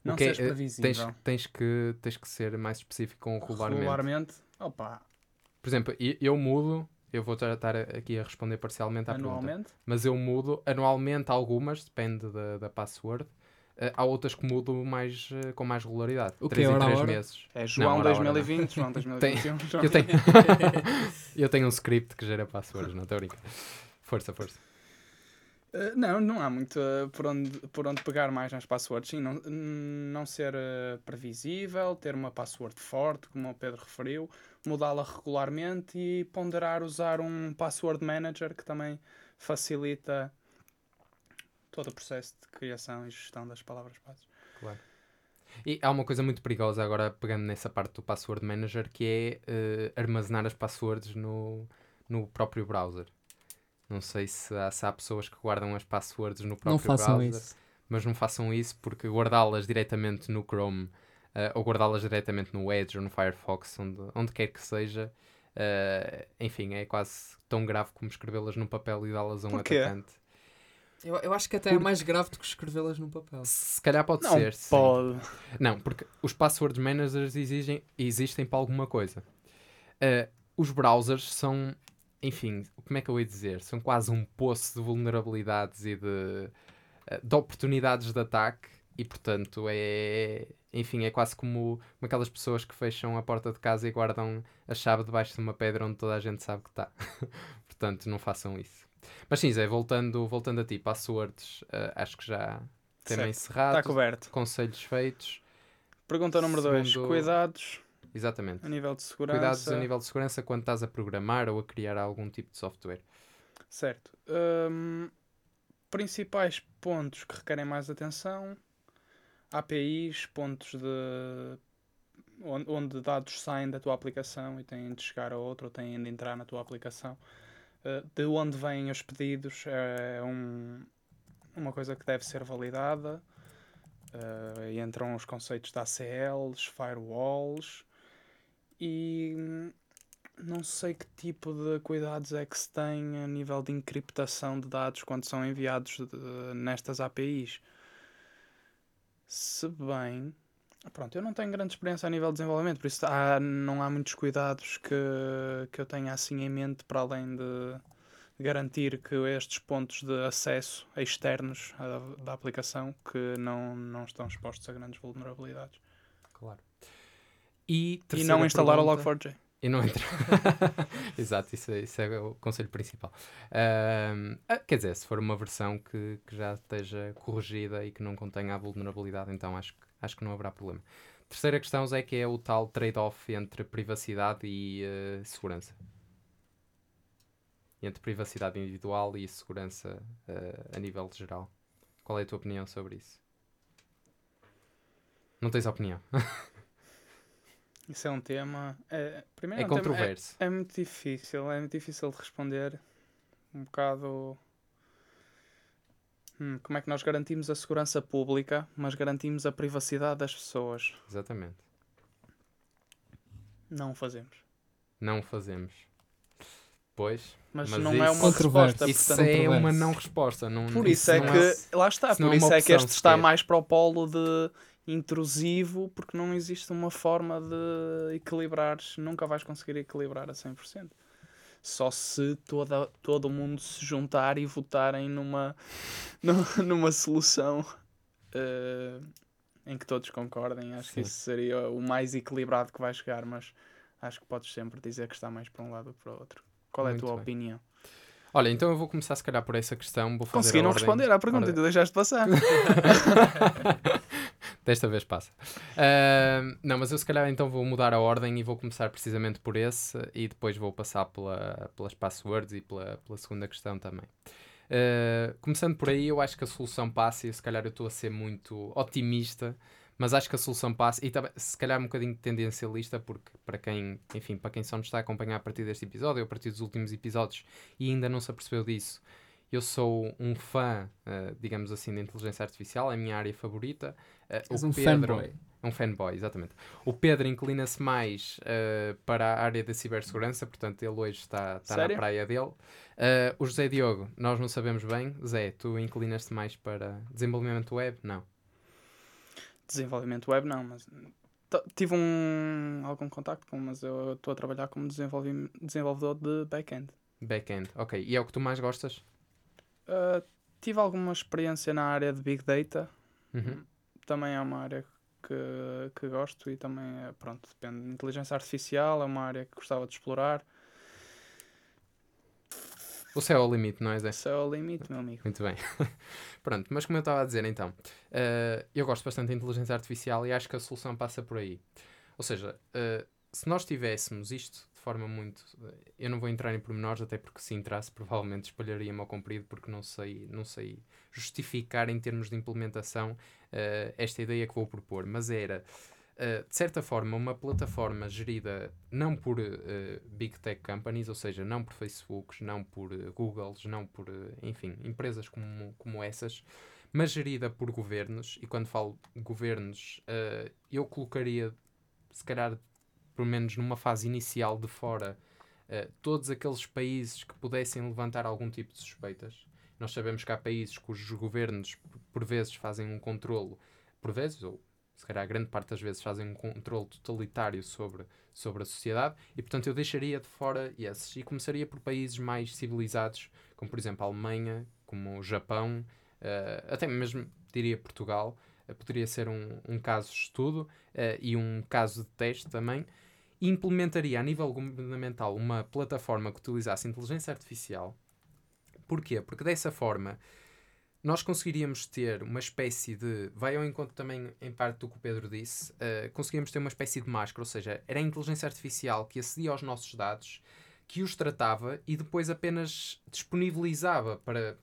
não okay, sejas previsível. Tens, tens, que, tens que ser mais específico com regularmente. Regularmente, opa, por exemplo, eu mudo, eu vou estar aqui a responder parcialmente à anualmente? pergunta. Mas eu mudo anualmente algumas, depende da, da password. Uh, há outras que mudo mais, uh, com mais regularidade. O que é hora 3 meses. É João não, 2020, hora, João 2021. Tem, eu, tenho, eu tenho um script que gera passwords, não estou a brincar. Força, força. Uh, não, não há muito uh, por, onde, por onde pegar mais nas passwords. Sim, não, não ser uh, previsível, ter uma password forte, como o Pedro referiu, mudá-la regularmente e ponderar usar um password manager que também facilita todo o processo de criação e gestão das palavras-passe. Claro. E há uma coisa muito perigosa agora, pegando nessa parte do password manager, que é armazenar as passwords no, no próprio browser. Não sei se há, se há pessoas que guardam as passwords no próprio não façam browser. Isso. Mas não façam isso porque guardá-las diretamente no Chrome uh, ou guardá-las diretamente no Edge ou no Firefox, onde, onde quer que seja. Uh, enfim, é quase tão grave como escrevê-las no papel e dá-las a um Porquê? atacante. Eu, eu acho que até é Por- mais grave do que escrevê-las no papel. Se calhar pode Não ser. sim. pode. Não, porque os password managers exigem, existem para alguma coisa. Uh, os browsers são, enfim, como é que eu ia dizer? São quase um poço de vulnerabilidades e de, uh, de oportunidades de ataque e, portanto, é, enfim, é quase como, como aquelas pessoas que fecham a porta de casa e guardam a chave debaixo de uma pedra onde toda a gente sabe que está. portanto, não façam isso. Mas sim, Zé, voltando, voltando a ti, passwords, uh, acho que já tema Certo. encerrado, Está coberto. conselhos feitos. Pergunta número 2. Segundo- Cuidados Exatamente. a nível de segurança. Cuidados a nível de segurança quando estás a programar ou a criar algum tipo de software. Certo. Hum, principais pontos que requerem mais atenção. APIs, pontos de onde, dados saem da tua aplicação e têm de chegar a outro ou têm de entrar na tua aplicação. Uh, de onde vêm os pedidos é um, uma coisa que deve ser validada. Uh, entram os conceitos de ACLs, firewalls e não sei que tipo de cuidados é que se tem a nível de encriptação de dados quando são enviados de- nestas APIs. Se bem. Pronto, eu não tenho grande experiência a nível de desenvolvimento, por isso há- não há muitos cuidados que, que eu tenha assim em mente para além de garantir que estes pontos de acesso externos da aplicação que não, não estão expostos a grandes vulnerabilidades. Claro. E, E não instalar o pergunta- Log4j. E não entrar. Exato, isso, é- isso é o conselho principal. Ah, quer dizer, se for uma versão que, que já esteja corrigida e que não contenha a vulnerabilidade, então acho, que- acho que não haverá problema. Terceira questão é que é o tal trade-off entre privacidade e eh, segurança. Entre privacidade individual e segurança eh, a nível geral. Qual é a tua opinião sobre isso? Não tens opinião? Isso é um tema. É, primeiro É um tema- controverso. É, muito difícil, é muito difícil de responder. Um bocado. Hum, como é que nós garantimos a segurança pública, mas garantimos a privacidade das pessoas? Exatamente. Não o fazemos. Não o fazemos. Pois. Mas, Mas não isso- é uma Controverso. resposta. Isso portanto, é controverso. uma não resposta. Não, por isso é não que. Lá está, isso não por é isso é que este está mais para o polo de intrusivo, porque não existe uma forma de equilibrares. Nunca vais conseguir equilibrar a 100%. Só se toda, todo mundo se juntar e votarem numa, nu- numa solução eh, em que todos concordem. Acho que Sim. isso seria o mais equilibrado que vai chegar, mas acho que podes sempre dizer que está mais para um lado ou para o outro. Qual é a tua bem. opinião? Olha, então eu vou começar se calhar por essa questão. Vou fazer Consegui não ordem- responder à pergunta ordem- e tu deixaste passar. Desta vez passa. Ahm, não, mas eu se calhar então vou mudar a ordem e vou começar precisamente por esse e depois vou passar pela, pelas passwords e pela, pela segunda questão também. Ah, começando por aí, eu acho que a solução passa e se calhar eu estou a ser muito otimista, mas acho que a solução passa e se calhar um bocadinho tendencialista, porque para quem, enfim, para quem só nos está a acompanhar a partir deste episódio ou a partir dos últimos episódios e ainda não se apercebeu disso, eu sou um fã, ah, digamos assim, da inteligência artificial, é a minha área favorita. Ah, És o um Pedro- fanboy. é um fanboy, exatamente. O Pedro inclina-se mais ah, para a área da cibersegurança, portanto, ele hoje está, está na praia dele. Ah, o José Diogo, nós não sabemos bem. Zé, tu inclinas-te mais para desenvolvimento web? Não. Desenvolvimento web não, mas tive um algum contacto com, mas eu estou a trabalhar como desenvolvedor de back-end. Back-end, ok. E é o que tu mais gostas? Uh, tive alguma experiência na área de Big Data, Uhum. também é uma área que, que gosto e também, é, pronto, depende. Inteligência artificial é uma área que gostava de explorar. O céu é o limite, não é, Zé? Esse é o limite, meu amigo. Muito bem. Pronto, mas como eu estava a dizer então, eh, eu gosto bastante da inteligência artificial e acho que a solução passa por aí. Ou seja, eh, se nós tivéssemos isto de forma muito. eh, eu não vou entrar em pormenores, até porque se entrasse, provavelmente espalharia-me ao comprido, porque não sei, não sei justificar em termos de implementação eh, esta ideia que vou propor. Mas era. Uh, de certa forma, uma plataforma gerida não por uh, big tech companies, ou seja, não por Facebooks, não por uh, Googles, não por, uh, enfim, empresas como, como essas, mas gerida por governos, e quando falo governos, uh, eu colocaria, se calhar, pelo menos numa fase inicial de fora, uh, todos aqueles países que pudessem levantar algum tipo de suspeitas. Nós sabemos que há países cujos governos, por vezes, fazem um controlo, por vezes, ou se calhar a grande parte das vezes, fazem um controle totalitário sobre, sobre a sociedade, e portanto eu deixaria de fora esses e começaria por países mais civilizados, como por exemplo a Alemanha, como o Japão, uh, até mesmo diria Portugal, uh, poderia ser um, um caso de estudo uh, e um caso de teste também. Implementaria a nível governamental uma plataforma que utilizasse inteligência artificial. Porquê? Porque dessa forma nós conseguiríamos ter uma espécie de. Vai ao encontro também, em parte, do que o Pedro disse. Uh, conseguiríamos ter uma espécie de máscara, ou seja, era a inteligência artificial que acedia aos nossos dados, que os tratava e depois apenas disponibilizava para,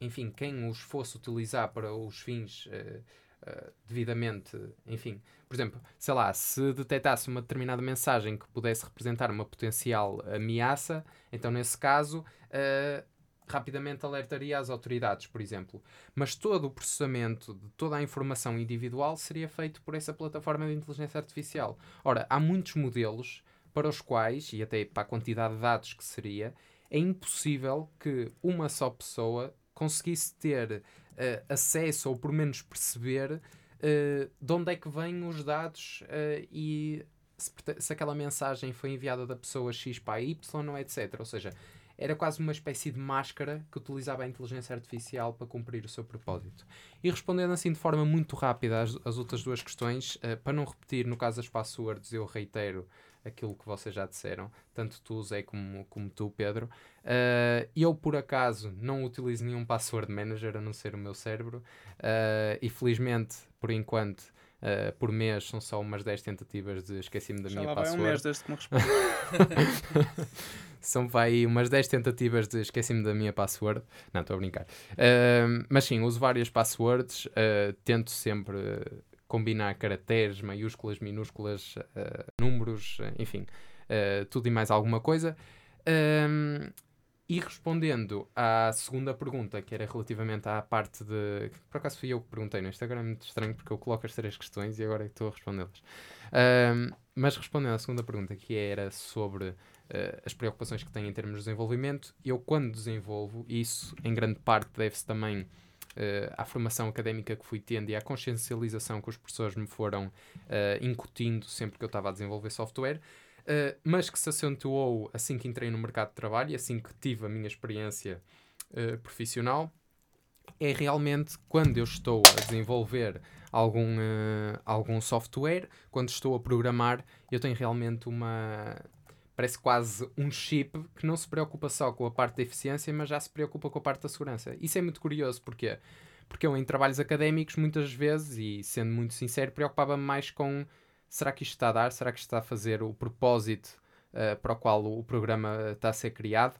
enfim, quem os fosse utilizar para os fins. Uh, Uh, devidamente, enfim, por exemplo, sei lá, se detectasse uma determinada mensagem que pudesse representar uma potencial ameaça, então nesse caso uh, rapidamente alertaria as autoridades, por exemplo. Mas todo o processamento de toda a informação individual seria feito por essa plataforma de inteligência artificial. Ora, há muitos modelos para os quais, e até para a quantidade de dados que seria, é impossível que uma só pessoa conseguisse ter uh, acesso ou, por menos, perceber uh, de onde é que vêm os dados uh, e se, se, aquela mensagem foi enviada da pessoa X para Y, etc. Ou seja, era quase uma espécie de máscara que utilizava a inteligência artificial para cumprir o seu propósito. E respondendo assim de forma muito rápida às, às outras duas questões, para não repetir, no caso das passwords, eu reitero aquilo que vocês já disseram, tanto tu, Zé, como, como tu, Pedro. Uh, eu, por acaso, não utilizo nenhum password manager a não ser o meu cérebro, uh, e felizmente, por enquanto, Uh, por mês são só umas 10 tentativas de esqueci-me da Já minha lá password. vai um mês desde que me respondi. são vai umas 10 tentativas de esqueci-me da minha password. Não, estou a brincar. Uh, mas sim, uso várias passwords, uh, tento sempre combinar caracteres, maiúsculas, minúsculas, números, enfim, tudo e mais alguma coisa. E respondendo à segunda pergunta, que era relativamente à parte de. Por acaso fui eu que perguntei no Instagram, é muito estranho porque eu coloco as três questões e agora é estou a respondê-las. Um, mas respondendo à segunda pergunta, que era sobre uh, as preocupações que tenho em termos de desenvolvimento, eu quando desenvolvo, isso em grande parte deve-se também uh, à formação académica que fui tendo e à consciencialização que os professores me foram uh, incutindo sempre que eu estava a desenvolver software. Uh, mas que se acentuou assim que entrei no mercado de trabalho e assim que tive a minha experiência profissional, é realmente quando eu estou a desenvolver algum, algum software, quando estou a programar, eu tenho realmente uma. Parece quase um chip que não se preocupa só com a parte da eficiência, mas já se preocupa com a parte da segurança. Isso é muito curioso, porque Porque eu, em trabalhos académicos, muitas vezes, e sendo muito sincero, preocupava-me mais com será que isto está a dar? Será que isto está a fazer o propósito uh, para o qual o, programa está a ser criado?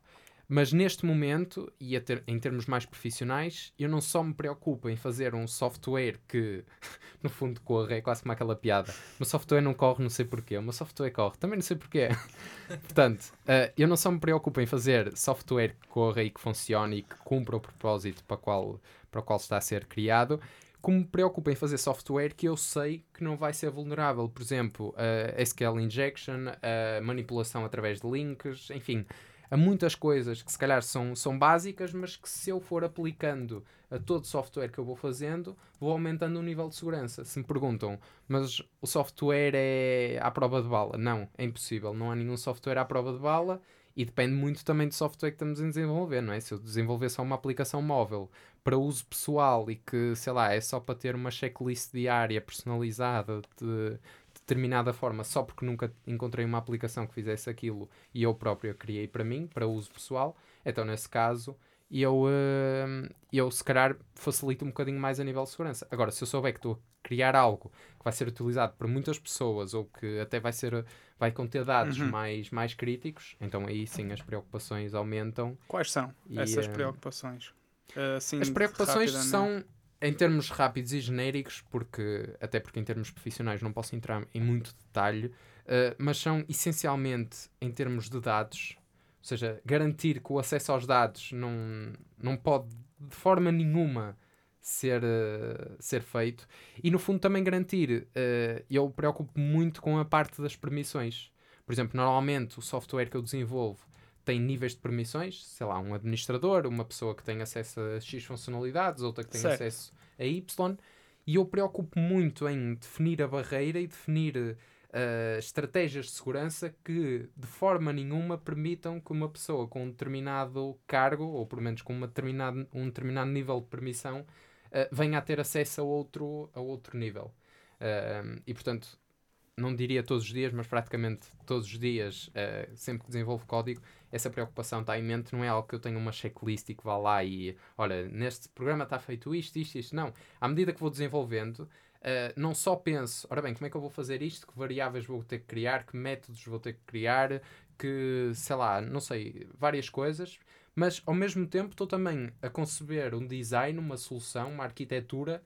Mas neste momento, e ter, em termos mais profissionais, eu não só me preocupo em fazer um software que, no fundo, corre, é quase como aquela piada. Meu software não corre, não sei porquê. Meu software corre, também não sei porquê. Portanto, uh, eu não só me preocupo em fazer software que corra e que funcione e que cumpra o propósito para, qual, para o qual está a ser criado, como me preocupa em fazer software que eu sei que não vai ser vulnerável. Por exemplo, a SQL injection, a manipulação através de links, enfim, há muitas coisas que se calhar são, são básicas, mas que se eu for aplicando a todo software que eu vou fazendo, vou aumentando o nível de segurança. Se me perguntam, mas o software é à prova de bala? Não, é impossível. Não há nenhum software à prova de bala e depende muito também do software que estamos a desenvolver, não é? Se eu desenvolver só uma aplicação móvel para uso pessoal e que, sei lá, é só para ter uma checklist diária personalizada de determinada forma, só porque nunca encontrei uma aplicação que fizesse aquilo e eu próprio a criei para mim, para uso pessoal, então nesse caso eu, uh, eu se calhar facilito um bocadinho mais a nível de segurança. Agora, se eu souber que estou a criar algo que vai ser utilizado por muitas pessoas ou que até vai ser vai conter dados uhum. mais, mais críticos, então aí sim as preocupações aumentam. Quais são e, essas uh, preocupações? Assim, as preocupações são em termos rápidos e genéricos, porque até porque em termos profissionais não posso entrar em muito detalhe, uh, mas são essencialmente em termos de dados, ou seja, garantir que o acesso aos dados não, não pode de forma nenhuma ser, uh, ser feito. E no fundo também garantir, uh, eu preocupo muito com a parte das permissões. Por exemplo, normalmente o software que eu desenvolvo tem níveis de permissões, sei lá, um administrador, uma pessoa que tem acesso a X funcionalidades, outra que tem certo. acesso a Y, e eu preocupo muito em definir a barreira e definir uh, estratégias de segurança que de forma nenhuma permitam que uma pessoa com um determinado cargo, ou pelo menos com uma determinado, um determinado nível de permissão, uh, venha a ter acesso a outro, a outro nível. Uh, e portanto, não diria todos os dias, mas praticamente todos os dias, uh, sempre que desenvolvo código, essa preocupação está em mente. Não é algo que eu tenha uma checklist e que vá lá e, olha, neste programa está feito isto, isto, isto. Não. À medida que vou desenvolvendo, uh, não só penso, ora bem, como é que eu vou fazer isto? Que variáveis vou ter que criar? Que métodos vou ter que criar? Que, sei lá, não sei, várias coisas. Mas, ao mesmo tempo, estou também a conceber um design, uma solução, uma arquitetura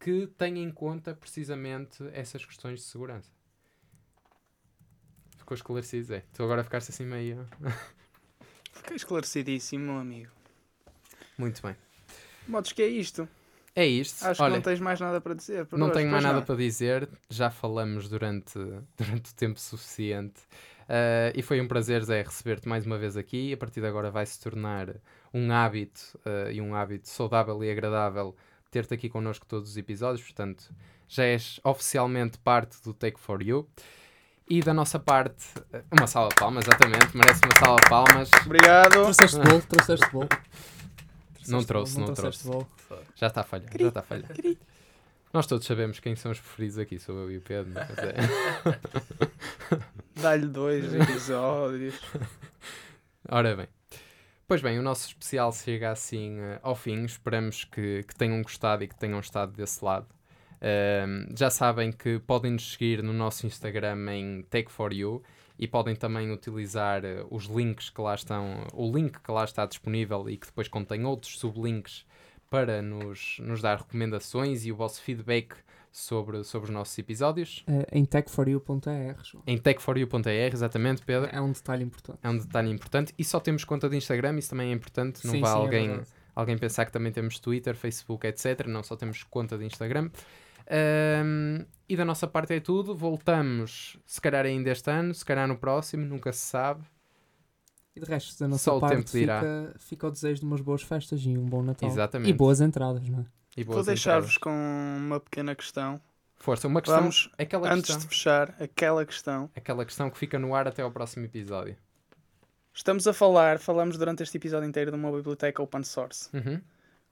que tenha em conta precisamente essas questões de segurança. Ficou esclarecido, é. Tu agora ficaste assim meio. Fiquei esclarecidíssimo, meu amigo. Muito bem. Modos que é isto. É isto. Acho Olha, que não tens mais nada para dizer. Não hoje, tenho mais nada para dizer. Já falamos durante, durante o tempo suficiente. Uh, e foi um prazer, Zé, receber-te mais uma vez aqui. A partir de agora vai se tornar um hábito uh, e um hábito saudável e agradável ter-te aqui connosco todos os episódios. Portanto, já és oficialmente parte do Take for You. E da nossa parte, uma sala de palmas, exatamente, merece uma sala de palmas. Obrigado. Trouxeste bolo, trouxeste bolo. Não trouxe, não, não trouxe. Bolo. Já está a falhar, já está a falhar. Nós todos sabemos quem são os preferidos aqui, sou eu e o Pedro. Dá-lhe dois episódios. Ora bem. Pois bem, o nosso especial chega assim uh, ao fim. Esperamos que, que tenham gostado e que tenham estado desse lado já sabem que podem nos seguir no nosso Instagram em Take4You e podem também utilizar uh, os links que lá estão, o link que lá está disponível e que depois contém outros sublinks para nos, nos dar recomendações e o vosso feedback sobre, sobre os nossos episódios. Uh, em tech4you.er. Em tech4you.er, exatamente, Pedro. É um detalhe importante. É um detalhe importante. E só temos conta de Instagram, isso também é importante. Não sim, vai sim, é alguém, é alguém pensar que também temos Twitter, Facebook, etc. Não, só temos conta de Instagram. Um, e da nossa parte é tudo. Voltamos, se calhar ainda este ano, se calhar no próximo, nunca se sabe. E de resto, da nossa Só parte, o tempo fica, fica o desejo de umas boas festas e um bom Natal. Exatamente. E boas entradas, não é? E Vou deixar-vos com uma pequena questão. Força, uma questão. Vamos, aquela antes questão, de fechar, aquela questão. Aquela questão que fica no ar até ao próximo episódio. Estamos a falar, falamos durante este episódio inteiro de uma biblioteca open source. Uhum.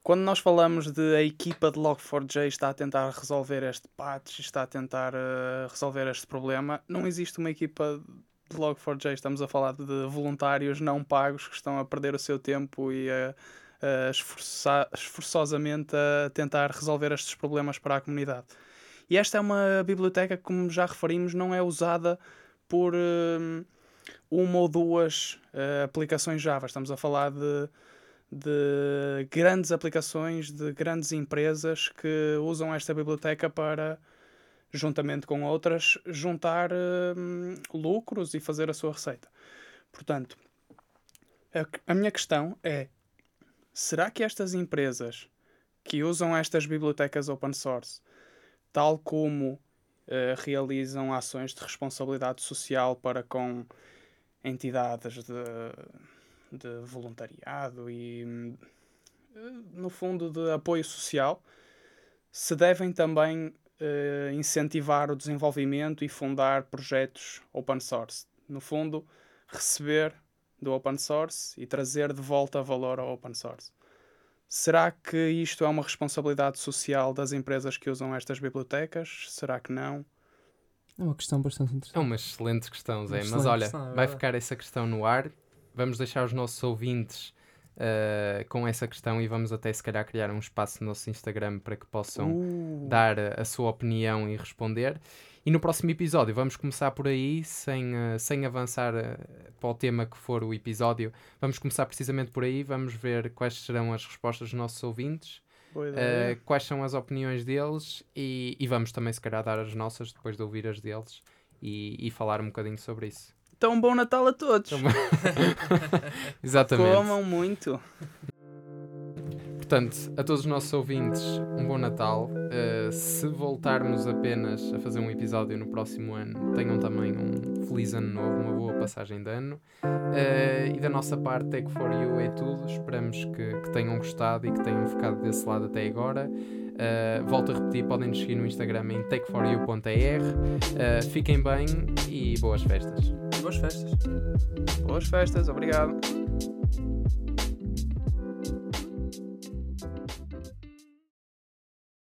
Quando nós falamos de a equipa de Log4j está a tentar resolver este patch, está a tentar uh, resolver este problema, não existe uma equipa de Log4j. Estamos a falar de voluntários não pagos que estão a perder o seu tempo e a, a esforçar, esforçosamente a tentar resolver estes problemas para a comunidade. E esta é uma biblioteca que, como já referimos, não é usada por uh, uma ou duas uh, aplicações Java. Estamos a falar de de grandes aplicações, de grandes empresas que usam esta biblioteca para, juntamente com outras, juntar hum, lucros e fazer a sua receita. Portanto, a, a minha questão é: será que estas empresas que usam estas bibliotecas open source, tal como uh, realizam ações de responsabilidade social para com entidades de de voluntariado e, no fundo, de apoio social, se devem também uh, incentivar o desenvolvimento e fundar projetos open source. No fundo, receber do open source e trazer de volta valor ao open source. Será que isto é uma responsabilidade social das empresas que usam estas bibliotecas? Será que não? É uma questão bastante interessante. É uma excelente questão, Zé. Mas olha, questão, é vai ficar essa questão no ar vamos deixar os nossos ouvintes uh, com essa questão e vamos até se calhar criar um espaço no nosso Instagram para que possam uh. dar a, sua opinião e responder. E no próximo episódio vamos começar por aí, sem, uh, sem avançar uh, para o tema que for o episódio. Vamos começar precisamente por aí, vamos ver quais serão as respostas dos nossos ouvintes. Uh, quais são as opiniões deles e, e, vamos também se calhar dar as nossas depois de ouvir as deles e, e falar um bocadinho sobre isso. Então, bom Natal a todos. Exatamente. Comam muito. portanto, a todos os nossos ouvintes, um bom Natal. Uh, se voltarmos apenas a fazer um episódio no próximo ano, tenham também um feliz ano novo, uma boa passagem de ano. Uh, e da nossa parte, Take for You é tudo. Esperamos que, que tenham gostado e que tenham ficado desse lado até agora. Uh, volto a repetir, podem nos seguir no Instagram em takeforyou.er. Uh, fiquem bem e boas festas. Boas festas. Boas festas, obrigado.